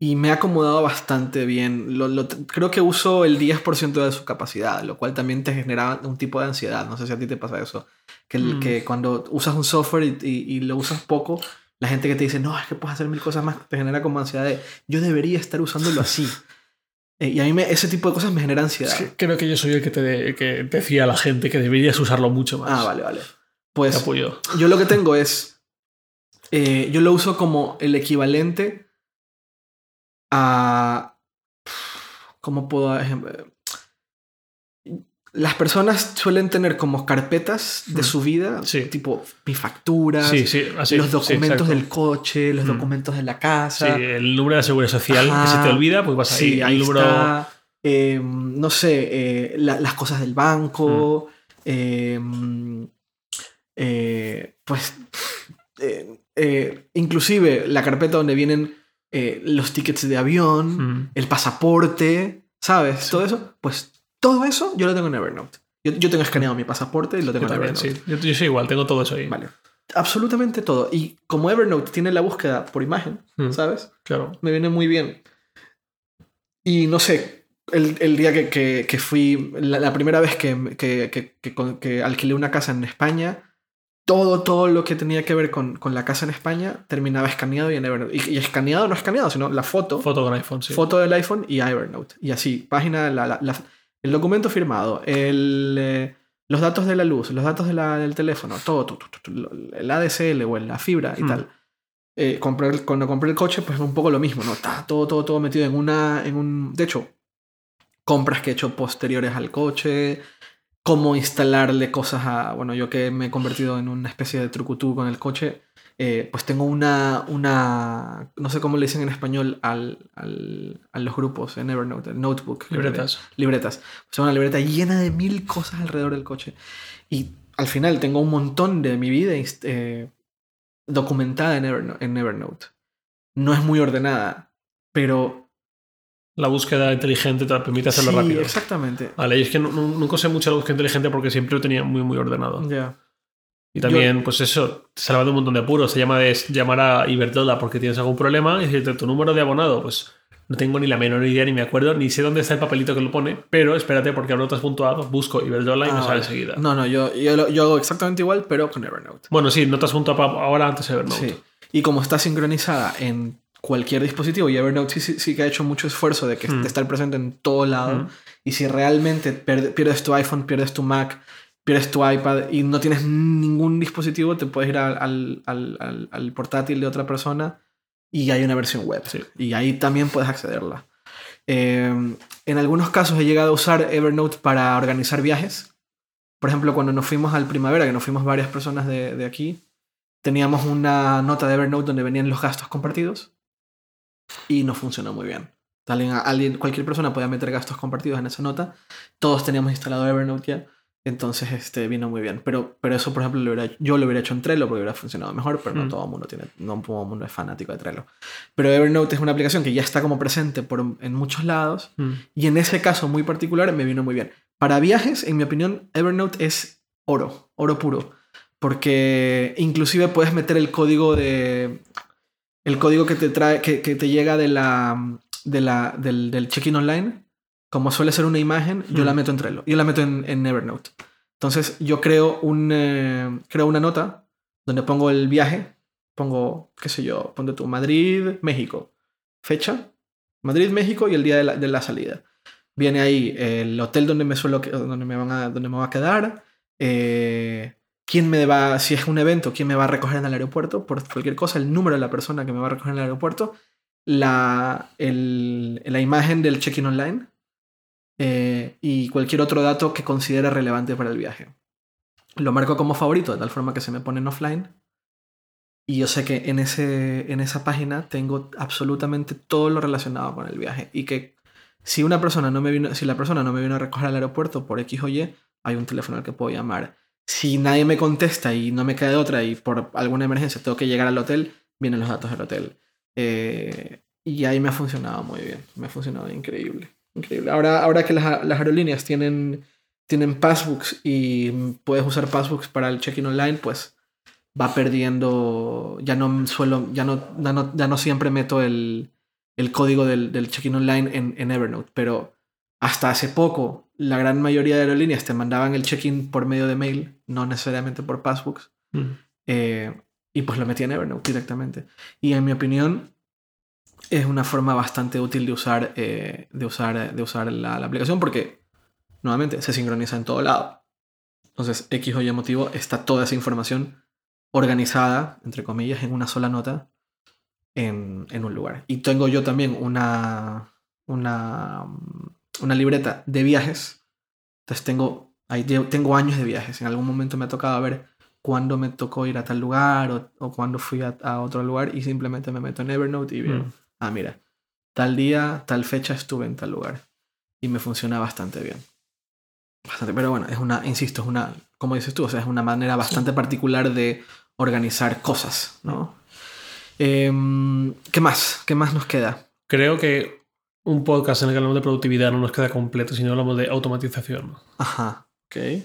y me ha acomodado bastante bien. Lo, lo- creo que uso el 10% de su capacidad, lo cual también te genera un tipo de ansiedad. No sé si a ti te pasa eso. Que, el- Mm. que cuando usas un software y, y- y lo usas poco, la gente que te dice, no, es que puedes hacer mil cosas más, te genera como ansiedad de, yo debería estar usándolo así. Eh, y a mí me- ese tipo de cosas me genera ansiedad. Creo que yo soy el que te que decía a la gente que deberías usarlo mucho más. Ah, vale, vale. Te Pues apoyo. yo lo que tengo es. eh, yo lo uso como el equivalente a. ¿Cómo puedo ejemplo? Las personas suelen tener como carpetas de Mm. su vida, Sí. tipo mi factura, Sí, sí, así. los documentos del coche, los Mm. documentos de la Sí, casa. el número de la seguridad social que se te olvida, pues vas ahí. Sí, el ahí número... está. eh, no sé, eh, la- las cosas del banco. eh, eh, pues. eh, inclusive la carpeta donde vienen los tickets de avión, el pasaporte, ¿sabes? Todo eso. Pues todo eso yo lo tengo en Evernote. Yo, yo tengo escaneado mi pasaporte y lo tengo Yo en también, Evernote. sí. Yo, yo soy igual, tengo todo eso ahí. Vale. Absolutamente todo. Y como Evernote tiene la búsqueda por imagen, Mm. ¿sabes? Claro. me viene muy bien. Y no sé, el, el día que, que- que fui, la, la primera vez que, que, alquilé una casa en España, todo, todo lo que tenía que ver con, con la casa en España terminaba escaneado y en Evernote. Y, y escaneado, no escaneado, sino la foto, Foto con iPhone, sí. foto del iPhone y Evernote. Y así, página, la- la- la- el documento firmado, el, eh, los datos de la luz, los datos de la- del teléfono, todo, el ADSL o la fibra y Mm. tal. Eh, compré el- cuando compré el coche, pues es un poco lo mismo, ¿no? Está todo, todo, todo metido en una, en un... De hecho, compras que he hecho posteriores al coche, cómo instalarle cosas a... Bueno, yo que me he convertido en una especie de trucutú con el coche, eh, pues tengo una, una... No sé cómo le dicen en español al, al- a los grupos en Evernote, el notebook. Libretas. libretas. O sea, una libreta llena de mil cosas alrededor del coche. Y al final tengo un montón de mi vida eh, documentada en, Everno- en Evernote. No es muy ordenada, pero... La búsqueda inteligente te permite hacerlo sí, rápido. exactamente. Vale, y es que nu- nu- nunca usé mucho la búsqueda inteligente porque siempre lo tenía muy, muy ordenado. Ya. Y también, pues eso, te salva de un montón de apuros. Se llama de llamar a Iberdrola porque tienes algún problema y decirte tu número de abonado, pues no tengo ni la menor idea, ni me acuerdo, ni sé dónde está el papelito que lo pone, pero espérate porque notas.app, busco Iberdrola y me Ah, sale vale. enseguida. No, no, yo, yo, yo hago exactamente igual, pero con Evernote. Bueno, sí, notas.app ahora antes de Evernote. Sí. Y como está sincronizada en cualquier dispositivo, y Evernote sí, sí, sí que ha hecho mucho esfuerzo de, que, Mm. estar presente en todo lado, Mm. y si realmente pierdes tu iPhone, pierdes tu Mac, pierdes tu iPad y no tienes ningún dispositivo, te puedes ir al, al- al- portátil de otra persona y hay una versión web. Sí. Y ahí también puedes accederla. Eh, en algunos casos he llegado a usar Evernote para organizar viajes. Por ejemplo, cuando nos fuimos al primavera, que nos fuimos varias personas de, de aquí, teníamos una nota de Evernote donde venían los gastos compartidos y no funcionó muy bien. Alguien, alguien, cualquier persona podía meter gastos compartidos en esa nota. Todos teníamos instalado Evernote ya. Entonces este, vino muy bien. Pero, pero eso, por ejemplo, lo hubiera- yo lo hubiera hecho en Trello porque hubiera funcionado mejor, pero no Mm. todo el mundo tiene, no todo el mundo es fanático de Trello. Pero Evernote es una aplicación que ya está como presente por, en muchos lados Mm. y en ese caso muy particular me vino muy bien. Para viajes, en mi opinión, Evernote es oro, oro puro. Porque inclusive puedes meter el código de. El código que te trae. que, que te llega de la. De la del, del check-in online. Como suele ser una imagen, yo Mm. la meto en Trello. Yo la meto en, en Evernote. Entonces, yo creo un. eh, creo una nota donde pongo el viaje. Pongo, qué sé yo, ponte tú, Madrid, México. Fecha, Madrid, México y el día de la, de la salida. Viene ahí el hotel donde me suelo donde me van a, donde me va a quedar. eh, quién me va, si es un evento, quién me va a recoger en el aeropuerto, por cualquier cosa, el número de la persona que me va a recoger en el aeropuerto, la, el- la imagen del check-in online eh, y cualquier otro dato que considere relevante para el viaje. Lo marco como favorito, de tal forma que se me ponen offline. Y yo sé que en, ese, en esa página tengo absolutamente todo lo relacionado con el viaje. Y que si una persona no me vino, si la persona no me vino a recoger al aeropuerto por X o Y, hay un teléfono al que puedo llamar. Si nadie me contesta y no me queda otra y por alguna emergencia tengo que llegar al hotel, vienen los datos del hotel. Eh, y ahí me ha funcionado muy bien. Me ha funcionado increíble. Increíble. Ahora, ahora que las, las aerolíneas tienen, tienen passbooks y puedes usar passbooks para el check-in online, pues va perdiendo. Ya no suelo. Ya no, ya no, ya no siempre meto el, el código del, del check-in online en, en Evernote, pero hasta hace poco la gran mayoría de aerolíneas te mandaban el check-in por medio de mail, no necesariamente por passbooks, Mm. eh, y pues lo metía en Evernote directamente. Y en mi opinión es una forma bastante útil de usar, eh, de usar, de usar la, aplicación porque nuevamente se sincroniza en todo lado. Entonces, X o Y motivo está toda esa información organizada, entre comillas, en una sola nota en, en un lugar. Y tengo yo también una, una, una libreta de viajes. Entonces tengo, ahí tengo años de viajes. En algún momento me ha tocado ver cuándo me tocó ir a tal lugar o, o cuándo fui a, a otro lugar y simplemente me meto en Evernote y veo, Mm. Ah, mira, tal día, tal fecha estuve en tal lugar. Y me funciona bastante bien. Bastante, pero bueno, es una, insisto, es una, como dices tú, o sea, es una manera bastante particular de organizar cosas, ¿no? Em, ¿Qué más? ¿Qué más nos queda? Creo que un podcast en el que hablamos de productividad no nos queda completo si no hablamos de automatización. Ajá, ok.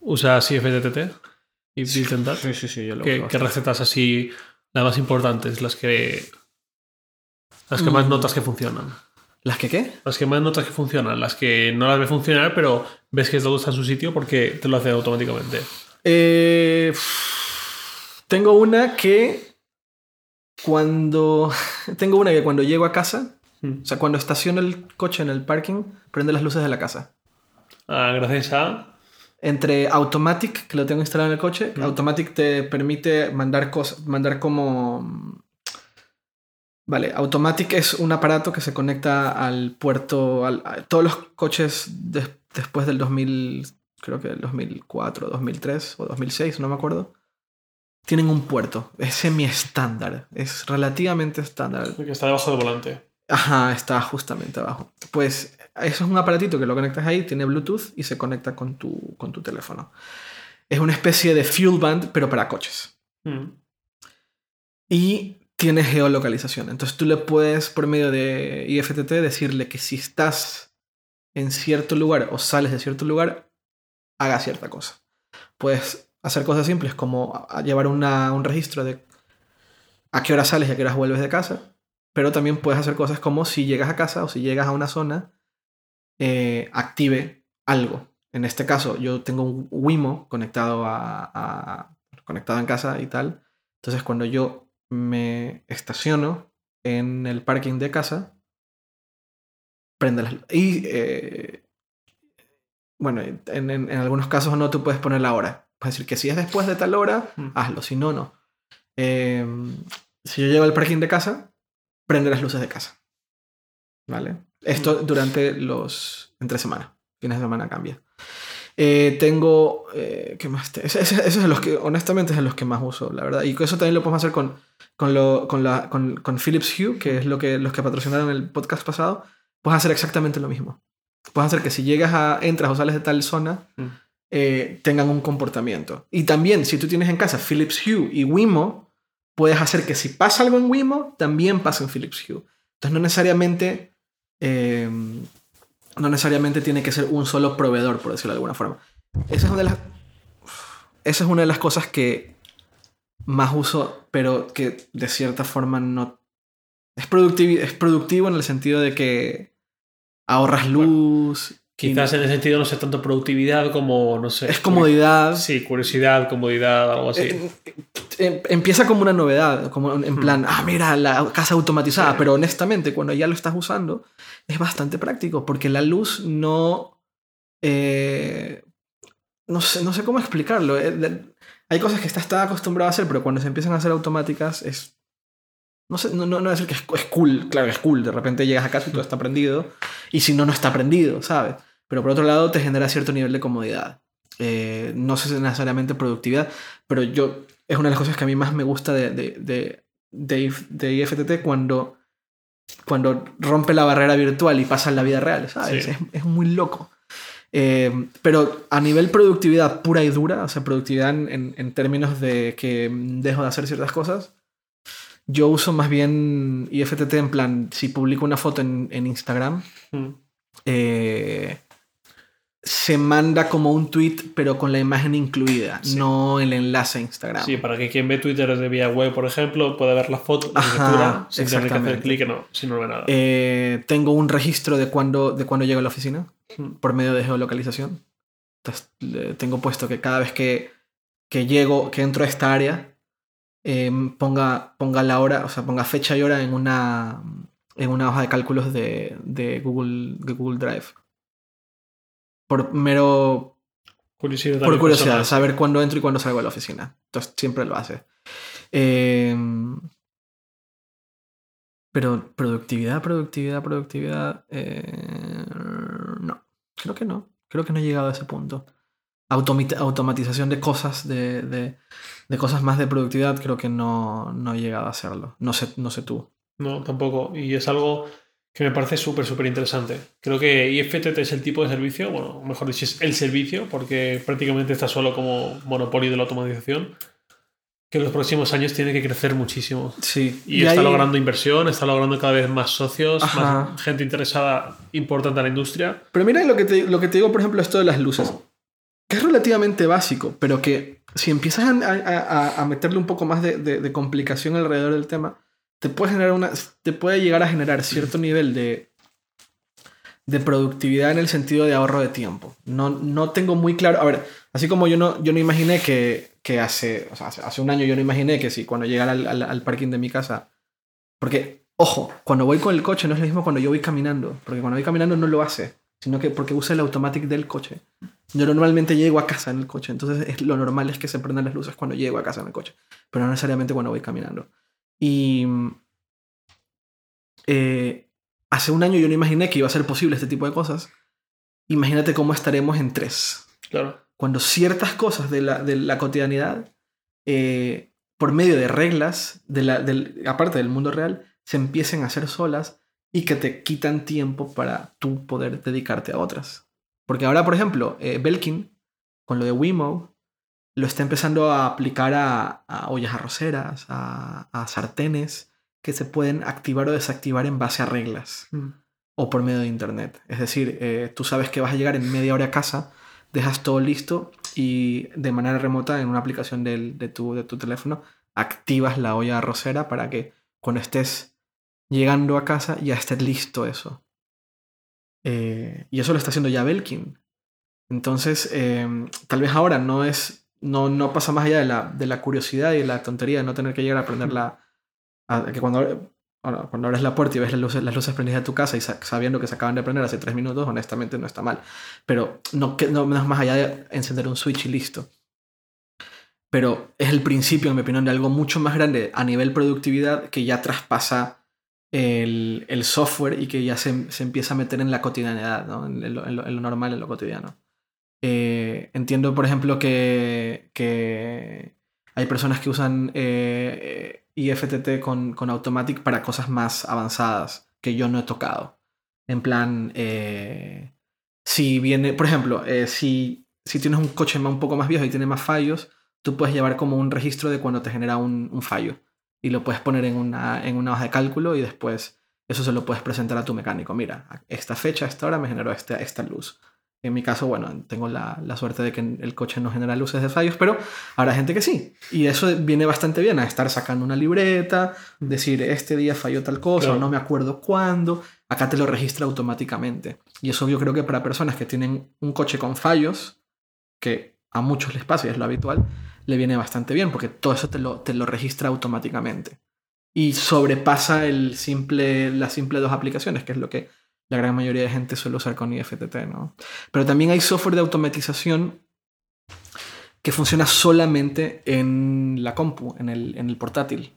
¿Usas IFTTT? ¿Y intentar? Sí, sí, sí, yo lo ¿Qué, uso qué recetas así, las más importantes, las que. Las que más Mm. notas que funcionan? ¿Las que qué? Las que más notas que funcionan, las que no las ves funcionar, pero ves que todo está en su sitio porque te lo hace automáticamente. Eh, tengo una que cuando... Tengo una que cuando llego a casa, Mm. o sea, cuando estaciono el coche en el parking, prende las luces de la casa. Ah, gracias a. Entre Automatic, que lo tengo instalado en el coche, Mm. Automatic te permite mandar cosas, mandar como... Vale, Automatic es un aparato que se conecta al puerto, al- a todos los coches des- después del 2000, creo que el 2004, 2003 o 2006, no me acuerdo, tienen un puerto, es semi-estándar, es relativamente estándar. Que está debajo del volante. Ajá, está justamente abajo. Pues eso es un aparatito que lo conectas ahí, tiene Bluetooth y se conecta con tu, con tu teléfono. Es una especie de fuel band, pero para coches. Mm. Y tiene geolocalización. Entonces tú le puedes, por medio de IFTT, decirle que si estás en cierto lugar o sales de cierto lugar, haga cierta cosa. Puedes hacer cosas simples como llevar un registro de a qué hora sales y a qué horas vuelves de casa. Pero también puedes hacer cosas como si llegas a casa o si llegas a una zona, eh, active algo. En este caso, yo tengo un Wimo conectado, a- conectado en casa y tal. Entonces, cuando yo me estaciono en el parking de casa, prende las luces. Y, eh, bueno, en, en- en algunos casos no, tú puedes poner la hora. Puedes decir que si es después de tal hora, Mm. hazlo. Si no, no. Eh, si yo llego al parking de casa, prende las luces de casa. ¿Vale? Esto durante los... entre semana. Fines de semana cambia. Eh, tengo... eh, ¿Qué más? te- ese es los que, honestamente, es los que más uso, la verdad. Y eso también lo podemos hacer con, con, lo, con, la, con, con Philips Hue, que es lo que, los que patrocinaron el podcast pasado. Puedes hacer exactamente lo mismo. Puedes hacer que si llegas a... entras o sales de tal zona, Mm. eh, tengan un comportamiento. Y también, si tú tienes en casa Philips Hue y Wimo, puedes hacer que si pasa algo en Wimo, también pase en Philips Hue. Entonces, no necesariamente, eh, no necesariamente tiene que ser un solo proveedor, por decirlo de alguna forma. Esa es una de las, esa es una de las cosas que más uso, pero que de cierta forma no... Es, productivi- es productivo en el sentido de que ahorras luz. Quizás en ese sentido no sé tanto productividad como, no sé. es comodidad. Sí, curiosidad, comodidad, algo así. Eh, eh, empieza como una novedad, como en Hmm. plan, ah, mira, la casa automatizada, Sí. pero honestamente, cuando ya lo estás usando, es bastante práctico, porque la luz no... eh, no, sé, no sé cómo explicarlo. eh, hay cosas que estás tan acostumbrado a hacer, pero cuando se empiezan a hacer automáticas es... No sé, no, no, no decir que es, es cool, claro es cool, de repente llegas a casa y todo está prendido, y si no, no está prendido, ¿sabes? Pero por otro lado te genera cierto nivel de comodidad. Eh, no sé necesariamente productividad, pero yo es una de las cosas que a mí más me gusta de, de, de, de, de IFTT cuando, cuando rompe la barrera virtual y pasa en la vida real, ¿sabes? Sí. Es, es muy loco. Eh, pero a nivel productividad pura y dura, o sea, productividad en, en- en términos de que dejo de hacer ciertas cosas, yo uso más bien IFTT en plan, si publico una foto en, en Instagram, Mm. eh, se manda como un tweet, pero con la imagen incluida, no el enlace a Instagram. Sí, para que quien ve Twitter desde vía web, por ejemplo, pueda ver la foto, la Ajá, sin tener que hacer clic, no, si no ve nada. Eh, tengo un registro de cuando, de cuando llego a la oficina por medio de geolocalización. Entonces, tengo puesto que cada vez que, que llego, que entro a esta área, em, ponga, ponga la hora, o sea, ponga fecha y hora en una, en una hoja de cálculos de, de Google, de Google Drive. Por mero curiosidad por curiosidad, personal. saber cuándo entro y cuándo salgo de la oficina. Entonces siempre lo hace. Eh, pero productividad, productividad, productividad. eh, no, creo que no. Creo que no he llegado a ese punto. Automatización de cosas, de, de- de cosas más de productividad, creo que no, no he llegado a hacerlo. No sé, no sé tú. No, tampoco. Y es algo que me parece súper, súper interesante. Creo que IFTT es el tipo de servicio, bueno, mejor dicho, es el servicio, porque prácticamente está solo como monopolio de la automatización, que en los próximos años tiene que crecer muchísimo. Sí. Y, está logrando inversión, está logrando cada vez más socios, Ajá. más gente interesada importante en la industria. Pero mira lo que, te, lo que te digo, por ejemplo, esto de las luces. Que es relativamente básico, pero que si empiezas a, a- a- a meterle un poco más de, de- de complicación alrededor del tema, te puede, generar una, te puede llegar a generar cierto nivel de, de productividad en el sentido de ahorro de tiempo. No, no tengo muy claro. A ver, así como yo no, yo no imaginé que, que hace, o sea, hace, hace un año yo no imaginé que si cuando llegara al, al- al parking de mi casa. Porque, ojo, cuando voy con el coche no es lo mismo cuando yo voy caminando. Porque cuando voy caminando no lo hace sino que porque usa el automatic del coche. Yo normalmente llego a casa en el coche, entonces es, lo normal es que se prendan las luces cuando llego a casa en el coche, pero no necesariamente cuando voy caminando. Y eh, hace un año yo no imaginé que iba a ser posible este tipo de cosas. Imagínate cómo estaremos en tres. Claro. Cuando ciertas cosas de la, de la cotidianidad, eh, por medio de reglas, de la, del, aparte del mundo real, se empiecen a hacer solas y que te quitan tiempo para tú poder dedicarte a otras. Porque ahora, por ejemplo, eh, Belkin, con lo de Wimo, lo está empezando a aplicar a, a ollas arroceras, a, a sartenes, que se pueden activar o desactivar en base a reglas o por medio de internet. Es decir, eh, tú sabes que vas a llegar en media hora a casa, dejas todo listo y de manera remota en una aplicación del- de, tu, de tu teléfono activas la olla arrocera para que cuando estés llegando a casa ya esté listo eso. Eh, y eso lo está haciendo ya Belkin. Entonces, eh, tal vez ahora no es. No, no pasa más allá de la, de la curiosidad y de la tontería de no tener que llegar a aprender la. a- que cuando, bueno, cuando abres la puerta y ves las luces, las luces prendidas de tu casa y sa- sabiendo que se acaban de prender hace tres minutos, honestamente no está mal. Pero no, que, no, es más allá de encender un switch y listo. Pero es el principio, en mi opinión, de algo mucho más grande a nivel productividad que ya traspasa el, el software y que ya se, se empieza a meter en la cotidianidad, ¿no? en lo- en lo normal, en lo cotidiano. Eh, entiendo, por ejemplo, que, que hay personas que usan eh, IFTT con, con Automatic para cosas más avanzadas que yo no he tocado. En plan, eh, si viene, por ejemplo, eh, si, si tienes un coche un poco más viejo y tiene más fallos, tú puedes llevar como un registro de cuando te genera un, un fallo y lo puedes poner en una, en una hoja de cálculo y después eso se lo puedes presentar a tu mecánico. Mira, esta fecha, esta hora me generó esta, esta luz. En mi caso, bueno, tengo la, la suerte de que el coche no genera luces de fallos, pero habrá gente que sí. Y eso viene bastante bien a estar sacando una libreta, decir, este día falló tal cosa, Claro. no me acuerdo cuándo. Acá te lo registra automáticamente. Y eso yo creo que para personas que tienen un coche con fallos, que a muchos les pasa y es lo habitual, le viene bastante bien porque todo eso te lo, te lo registra automáticamente. Y sobrepasa el simple, las simples dos aplicaciones, que es lo que la gran mayoría de gente suele usar con IFTT, ¿no? Pero también hay software de automatización que funciona solamente en la compu, en el, en el portátil,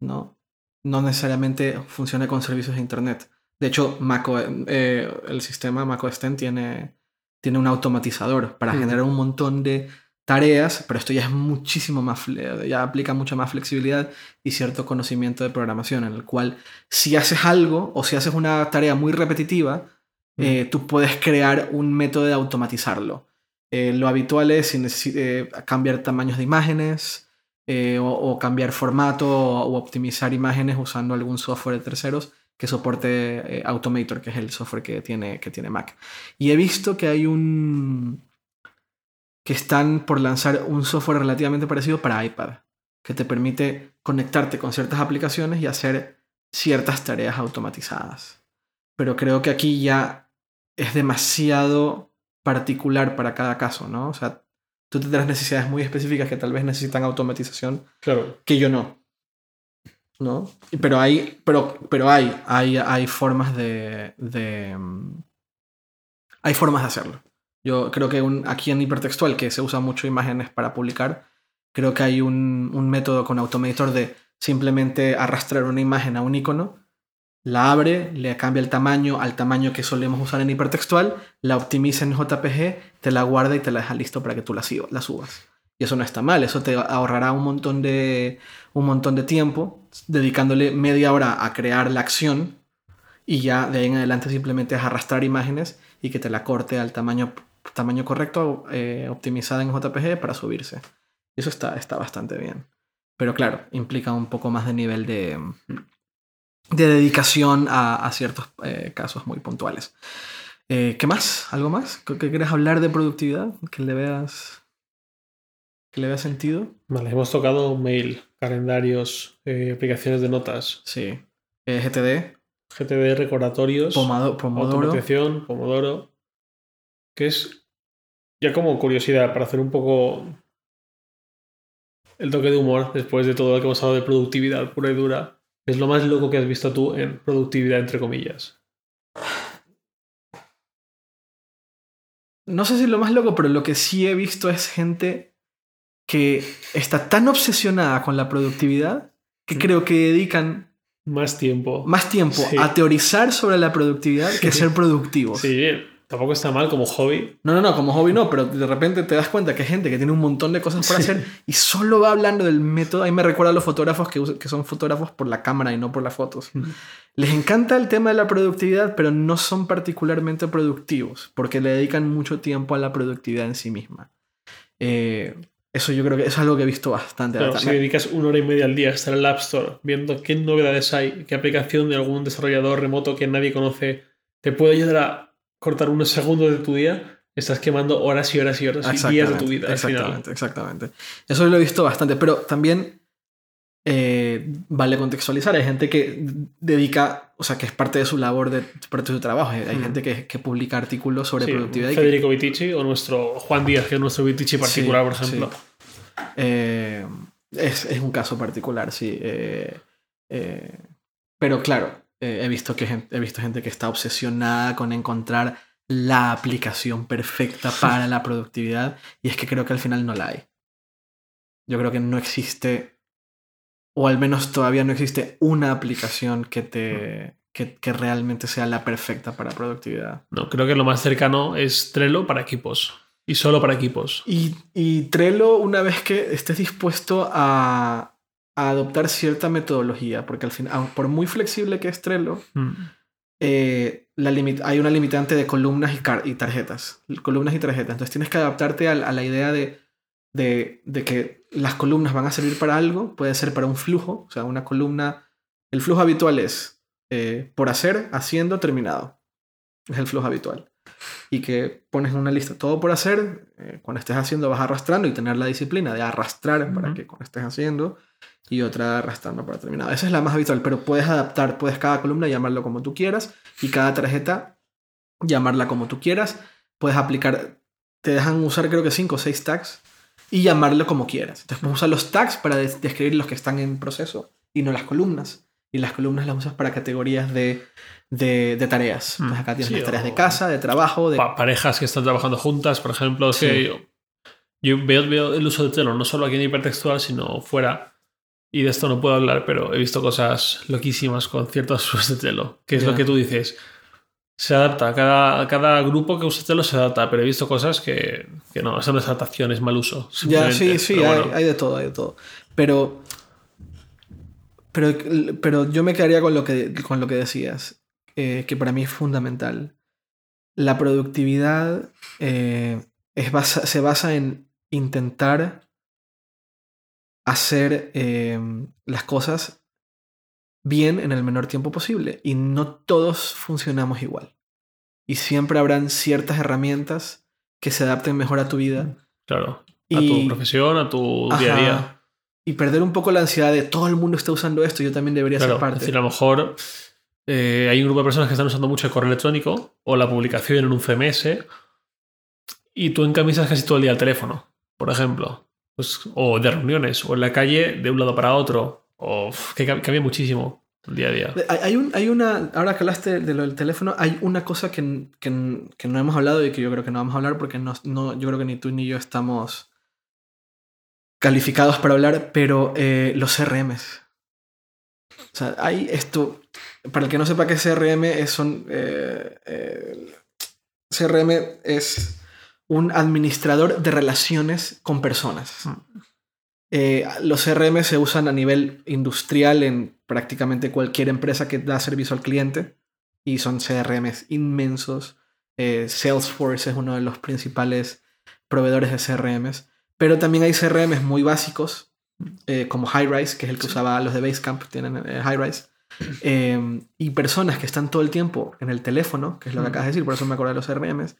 ¿no? No necesariamente funciona con servicios de internet. De hecho, Mac, O- eh, el sistema Mac OS X tiene, tiene un automatizador para generar un montón de tareas, pero esto ya es muchísimo más, ya aplica mucha más flexibilidad y cierto conocimiento de programación, en el cual si haces algo o si haces una tarea muy repetitiva, eh, tú puedes crear un método de automatizarlo. Eh, lo habitual es si eh, cambiar tamaños de imágenes o, o cambiar formato o, o optimizar imágenes usando algún software de terceros que soporte Automator, que es el software que tiene, que tiene Mac. Y he visto que hay un... que están por lanzar un software relativamente parecido para iPad, que te permite conectarte con ciertas aplicaciones y hacer ciertas tareas automatizadas. Pero creo que aquí ya es demasiado particular para cada caso, ¿no? O sea, tú tendrás necesidades muy específicas que tal vez necesitan automatización Claro. que yo no. ¿No? Pero hay, pero, pero hay, hay, hay formas de, de, mm, Hay formas de hacerlo. Yo creo que un- aquí en hipertextual, que se usa mucho imágenes para publicar, creo que hay un, un método con Automator de simplemente arrastrar una imagen a un icono, la abre, le cambia el tamaño al tamaño que solemos usar en hipertextual, la optimiza en JPG, te la guarda y te la deja listo para que tú la subas. Y eso no está mal, eso te ahorrará un montón de, un montón de tiempo dedicándole media hora a crear la acción y ya de ahí en adelante simplemente es arrastrar imágenes y que te la corte al tamaño, tamaño correcto, eh, optimizada en JPG para subirse. Y eso está, está bastante bien. Pero claro, implica un poco más de nivel de, de dedicación a, a ciertos eh, casos muy puntuales. Eh, ¿Qué más? ¿Algo más? ¿Qué qué quieres hablar de productividad? Que le veas, que le veas sentido. Vale, hemos tocado mail, calendarios, eh, aplicaciones de notas, Sí. Eh, GTD, GTD, recordatorios, Pomado- Pomodoro. automatización, Pomodoro, que es ya como curiosidad para hacer un poco el toque de humor después de todo lo que hemos hablado de productividad pura y dura. Es lo más loco que has visto tú en productividad, entre comillas. No sé si lo más loco, pero lo que sí he visto es gente que está tan obsesionada con la productividad que creo que dedican Más tiempo. más tiempo Sí. a teorizar sobre la productividad que ser productivos. Sí, tampoco está mal como hobby. No, no, no, como hobby no, pero de repente te das cuenta que hay gente que tiene un montón de cosas por Sí. hacer y solo va hablando del método. Ahí me recuerda a los fotógrafos que, que son fotógrafos por la cámara y no por las fotos. Les encanta el tema de la productividad, pero no son particularmente productivos porque le dedican mucho tiempo a la productividad en sí misma. Eh, eso yo creo que es algo que he visto bastante. Claro, bastante. si dedicas una hora y media al día a estar en el App Store viendo qué novedades hay, qué aplicación de algún desarrollador remoto que nadie conoce te puede ayudar a cortar unos segundos de tu día, estás quemando horas y horas y horas y días de tu vida al final. Exactamente, exactamente. Eso lo he visto bastante, pero también eh, vale contextualizar. Hay gente que dedica, o sea, que es parte de su labor, de parte de su trabajo. Hay Mm. gente que, que publica artículos sobre Sí, productividad. y que- Federico Vitici o nuestro Juan Díaz, que es nuestro Vitici particular, Sí, por ejemplo. Eh, es, es un caso particular, sí. eh, eh, pero claro, eh, he, visto que, gen- he visto gente que está obsesionada con encontrar la aplicación perfecta para la productividad y es que creo que al final no la hay. Yo creo que no existe, o al menos todavía no existe una aplicación que te... Que, que realmente sea la perfecta para productividad. No, creo que lo más cercano es Trello para equipos. Y solo para equipos. Y, y Trello, una vez que estés dispuesto a, a adoptar cierta metodología, porque al final, por muy flexible que es Trello, Mm. eh, la limit- hay una limitante de columnas y, y tarjetas. Columnas y tarjetas. Entonces tienes que adaptarte a, a la idea de, de, de que las columnas van a servir para algo. Puede ser para un flujo. O sea, una columna. El flujo habitual es eh, por hacer, haciendo, terminado. Es el flujo habitual. Y que pones en una lista todo por hacer. eh, cuando estés haciendo vas arrastrando y tener la disciplina de arrastrar para Ujú. que cuando estés haciendo. Y otra arrastrando para terminado. Esa es la más habitual, pero puedes adaptar, puedes cada columna llamarlo como tú quieras y cada tarjeta llamarla como tú quieras. Puedes aplicar, te dejan usar creo que 5 o 6 tags y llamarlo como quieras. Entonces puedes usar los tags para des- describir los que están en proceso y no las columnas. Y las columnas las usas para categorías de, de, de tareas. Mm, Entonces acá tienes sí, las tareas de casa, de trabajo, de... Pa- parejas que están trabajando juntas, por ejemplo. Sí. que yo, yo veo, veo el uso de Trello, no solo aquí en hipertextual, sino fuera. Y de esto no puedo hablar, pero he visto cosas loquísimas con ciertos usos de Trello. Que es lo que tú dices. Se adapta, cada, cada grupo que usa Trello se adapta, pero he visto cosas que, que no, eso no es adaptación, es mal uso. Ya, simplemente. sí, sí, hay, bueno. hay de todo, hay de todo. Pero, pero, pero yo me quedaría con lo que, con lo que decías, eh, que para mí es fundamental. La productividad eh, es basa- se basa en intentar hacer eh, las cosas bien en el menor tiempo posible. Y no todos funcionamos igual. Y siempre habrán ciertas herramientas que se adapten mejor a tu vida. Claro. A tu profesión, a tu día a día. Y perder un poco la ansiedad de todo el mundo está usando esto, yo también debería ser parte. Es decir, a lo mejor eh, hay un grupo de personas que están usando mucho el correo electrónico o la publicación en un CMS y tú encamisas casi todo el día el teléfono, por ejemplo. Pues, o de reuniones, o en la calle de un lado para otro. O que cambia muchísimo el día a día. Hay, un, hay una, ahora que hablaste de lo del teléfono, hay una cosa que, que, no hemos hablado y que yo creo que no vamos a hablar porque no, no, yo creo que ni tú ni yo estamos calificados para hablar, pero eh, los CRMs. O sea, hay esto, para el que no sepa qué CRM son, eh, eh, CRM es un administrador de relaciones con personas. Eh, los CRM se usan a nivel industrial en prácticamente cualquier empresa que da servicio al cliente y son CRMs inmensos. Salesforce es uno de los principales proveedores de CRMs, pero también hay CRMs muy básicos como Highrise, que es el que usaba los de Basecamp, tienen Highrise. Em, y personas que están todo el tiempo en el teléfono, que es lo que acabas de decir, por eso me acuerdo de los CRMs,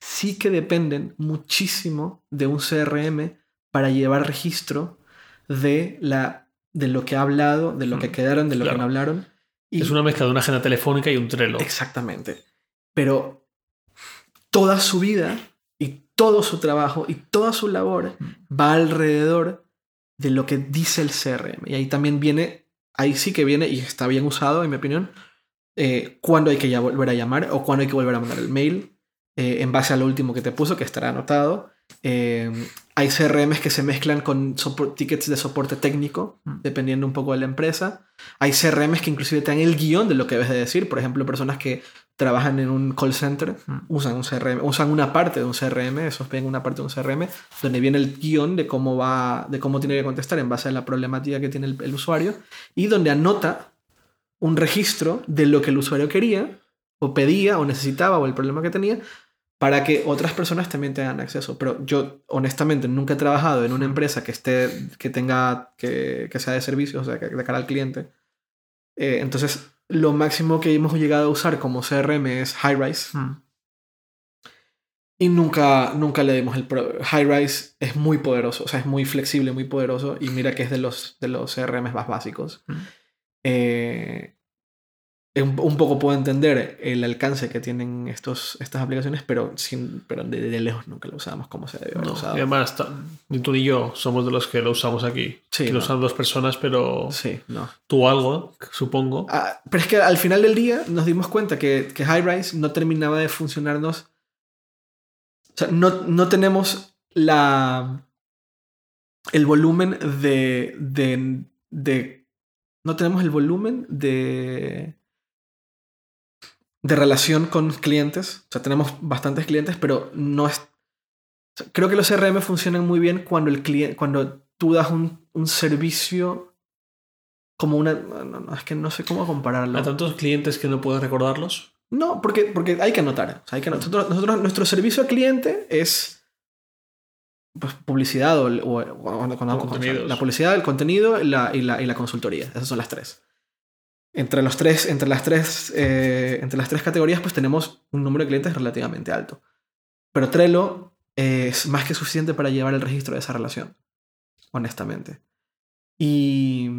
sí que dependen muchísimo de un CRM para llevar registro de, la, de lo que ha hablado, de lo que quedaron, de lo que no hablaron. Y... Es una mezcla de una agenda telefónica y un Trello. Exactamente. Pero toda su vida y todo su trabajo y toda su labor va alrededor de lo que dice el CRM. Y ahí también viene ahí sí que viene y está bien usado, en mi opinión, eh, cuando hay que ya volver a llamar o cuando hay que volver a mandar el mail, eh, en base a lo último que te puso, que estará anotado. Eh, hay CRMs que se mezclan con tickets de soporte técnico, mm. dependiendo un poco de la empresa. Hay CRMs que inclusive te dan el guion de lo que debes de decir. Por ejemplo, personas que trabajan en un call center mm. usan un CRM, usan una parte de un CRM, esos ven una parte de un CRM, donde viene el guion de cómo va, de cómo tiene que contestar en base a la problemática que tiene el usuario y donde anota un registro de lo que el usuario quería o pedía o necesitaba o el problema que tenía para que otras personas también tengan acceso. Pero yo, honestamente, nunca he trabajado en una empresa que esté, que tenga, que, que sea de servicios, o sea, que de cara al cliente. Eh, entonces, lo máximo que hemos llegado a usar como CRM es Highrise. Hmm. Y nunca, nunca le dimos el... Highrise es muy poderoso, o sea, es muy flexible, muy poderoso. Y mira que es de los, de los CRM más básicos. Hmm. Eh, un, poco puedo entender el alcance que tienen estos, estas aplicaciones, pero, sin, pero de, lejos nunca lo usamos como se debe haber usado. además, ni tú ni yo somos de los que lo usamos aquí. Sí, lo usan dos personas, pero sí, no. tú algo, supongo. Ah, pero es que al final del día nos dimos cuenta que, que Highrise no terminaba de funcionarnos. O sea, no, no tenemos la el volumen de, de, de no tenemos el volumen de de relación con clientes. O sea, tenemos bastantes clientes, pero no es... creo que los CRM funcionan muy bien cuando, el cliente, cuando tú das un, un servicio como una... No, es que no sé cómo compararlo. ¿A tantos clientes que no puedes recordarlos? No, porque, porque hay que anotar. hay que Nosotros, nosotros, nuestro servicio al cliente es pues, publicidad o, la publicidad, el contenido la, y, la, y la consultoría. Esas son las tres entre, los tres, entre, las tres, eh, entre las tres categorías, pues tenemos un número de clientes relativamente alto. Pero Trello es más que suficiente para llevar el registro de esa relación, honestamente. Y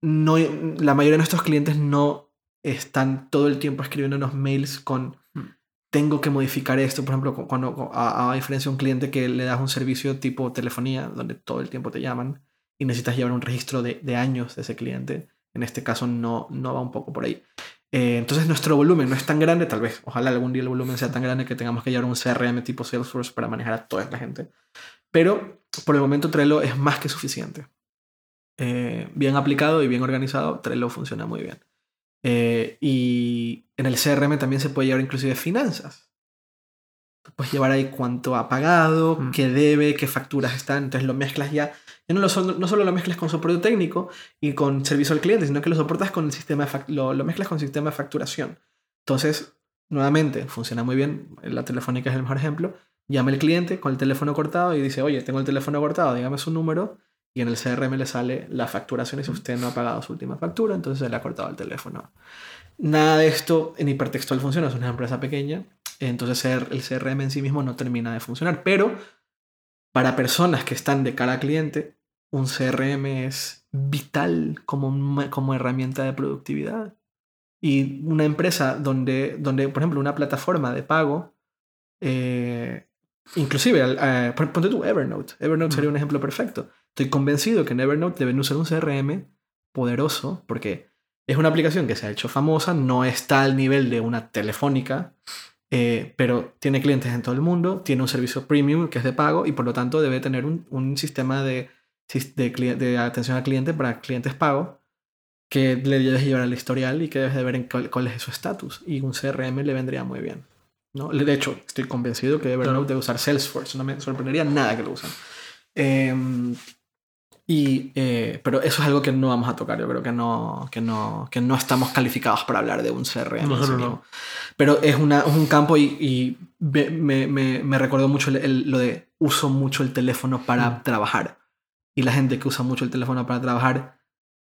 no, la mayoría de nuestros clientes no están todo el tiempo escribiéndonos mails con tengo que modificar esto. Por ejemplo, cuando a, a diferencia de un cliente que le das un servicio tipo telefonía, donde todo el tiempo te llaman y necesitas llevar un registro de, de años de ese cliente en este caso no, no va un poco por ahí. Eh, entonces nuestro volumen no es tan grande, tal vez, ojalá algún día el volumen sea tan grande que tengamos que llevar un CRM tipo Salesforce para manejar a toda la gente. Pero por el momento Trello es más que suficiente. Eh, bien aplicado y bien organizado, Trello funciona muy bien. Eh, y en el CRM también se puede llevar inclusive finanzas. Puedes llevar ahí cuánto ha pagado, mm. qué debe, qué facturas están. Entonces lo mezclas ya no, solo lo mezclas con soporte técnico y con servicio al cliente, sino que lo soportas con el sistema lo, lo mezclas con sistema de facturación. Entonces, nuevamente, funciona muy bien. La telefónica es el mejor ejemplo. Llama el cliente con el teléfono cortado y dice, oye, tengo el teléfono cortado, dígame su número y en el CRM le sale la facturación y si usted no ha pagado su última factura, entonces se le ha cortado el teléfono. Nada de esto en hipertextual funciona, es una empresa pequeña, entonces el CRM en sí mismo no termina de funcionar, pero para personas que están de cara al cliente, un CRM es vital como, como herramienta de productividad. Y una empresa donde, donde, por ejemplo, una plataforma de pago, eh, inclusive, eh, ponte tú Evernote. Evernote sería un ejemplo perfecto. Estoy convencido que en Evernote deben usar un CRM poderoso porque es una aplicación que se ha hecho famosa, no está al nivel de una telefónica, eh, pero tiene clientes en todo el mundo, tiene un servicio premium que es de pago y por lo tanto debe tener un, un sistema de, de, de, atención al cliente para clientes pagos que le debes llevar al historial y que debes de ver en cuál, es su estatus. Y un CRM le vendría muy bien. ¿no? De hecho, estoy convencido que Evernote debe usar Salesforce. No me sorprendería nada que lo usen. Eh, y, eh, pero eso es algo que no vamos a tocar. Yo creo que no, que no, que no estamos calificados para hablar de un CRM. No, Pero es, una, es, un campo y, y me, me, me, recordó mucho lo de uso mucho el teléfono para mm. trabajar. Y la gente que usa mucho el teléfono para trabajar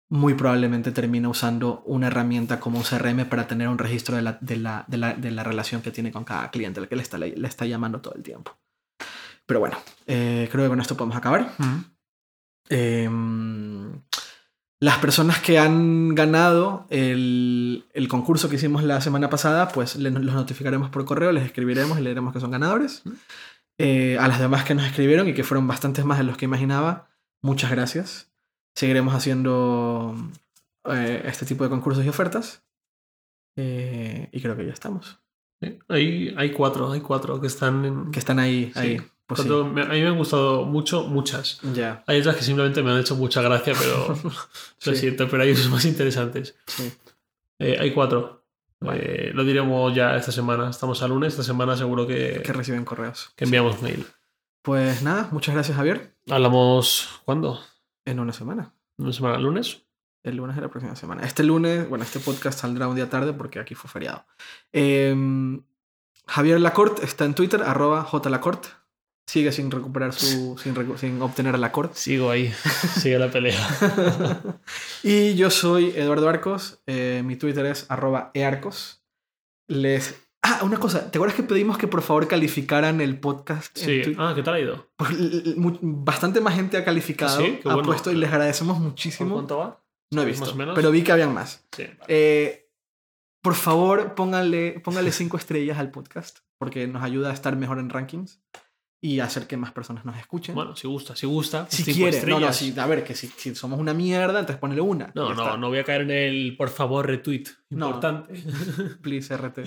muy probablemente termina usando una herramienta como un CRM para tener un registro de la, de la, de la, de la relación que tiene con cada cliente, el que le está, le, está llamando todo el tiempo. Pero bueno, eh, creo que con esto podemos acabar. Mm. Em, las personas que han ganado el, el, concurso que hicimos la semana pasada, pues los notificaremos por correo, les escribiremos y leeremos que son ganadores. Eh, a las demás que nos escribieron y que fueron bastantes más de los que imaginaba, muchas gracias. Seguiremos haciendo eh, este tipo de concursos y ofertas. Eh, y creo que ya estamos. Hay, hay cuatro, hay cuatro que están Que están ahí, ahí. Pues a mí me han gustado mucho, muchas. Hay otras que simplemente me han hecho mucha gracia, pero lo siento, pero hay otras más interesantes. Eh, hay cuatro. Lo diremos ya esta semana. Estamos a lunes, esta semana seguro que... Que reciben correos. Que enviamos mail. Pues nada, muchas gracias Javier. Hablamos ¿cuándo? En una semana. ¿Una semana? ¿Lunes? El lunes de la próxima semana. Este lunes, bueno, este podcast saldrá un día tarde porque aquí fue feriado. Em, Javier Lacorte está en Twitter, arroba jlacorte. Sigue sin recuperar su. sin, sin obtener la corte. Sigo ahí. Sigue la pelea. y yo soy Eduardo Arcos. Eh, mi Twitter es arroba earcos. Les. Ah, una cosa. ¿Te acuerdas que pedimos que por favor calificaran el podcast? Sí. ah, ¿qué tal ha ido? Pues, bastante más gente ha calificado. ¿Sí? ha puesto y les agradecemos muchísimo. ¿Cuánto va? No he visto. Pero vi que habían más. Sí, eh, por favor, pónganle, pónganle cinco estrellas al podcast. Porque nos ayuda a estar mejor en rankings y hacer que más personas nos escuchen. Bueno, si gusta, si gusta. Si quiere, no, no, a ver, que si, si, somos una mierda, entonces ponele una. No, no, no voy a caer en el por favor retweet. Importante. No. Please RT.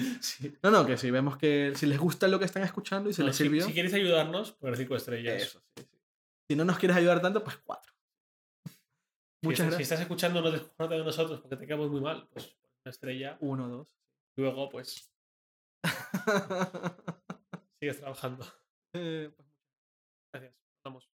No, no, que si vemos que si les gusta lo que están escuchando y se les sirvió. Si quieres ayudarnos, poner cinco estrellas. Eso, sí, Si no nos quieres ayudar tanto, pues cuatro. Muchas gracias. Si estás escuchando, no te de nosotros porque te quedamos muy mal, pues una estrella. Uno, dos. Luego, pues. sigues trabajando. Pues, gracias. Vamos.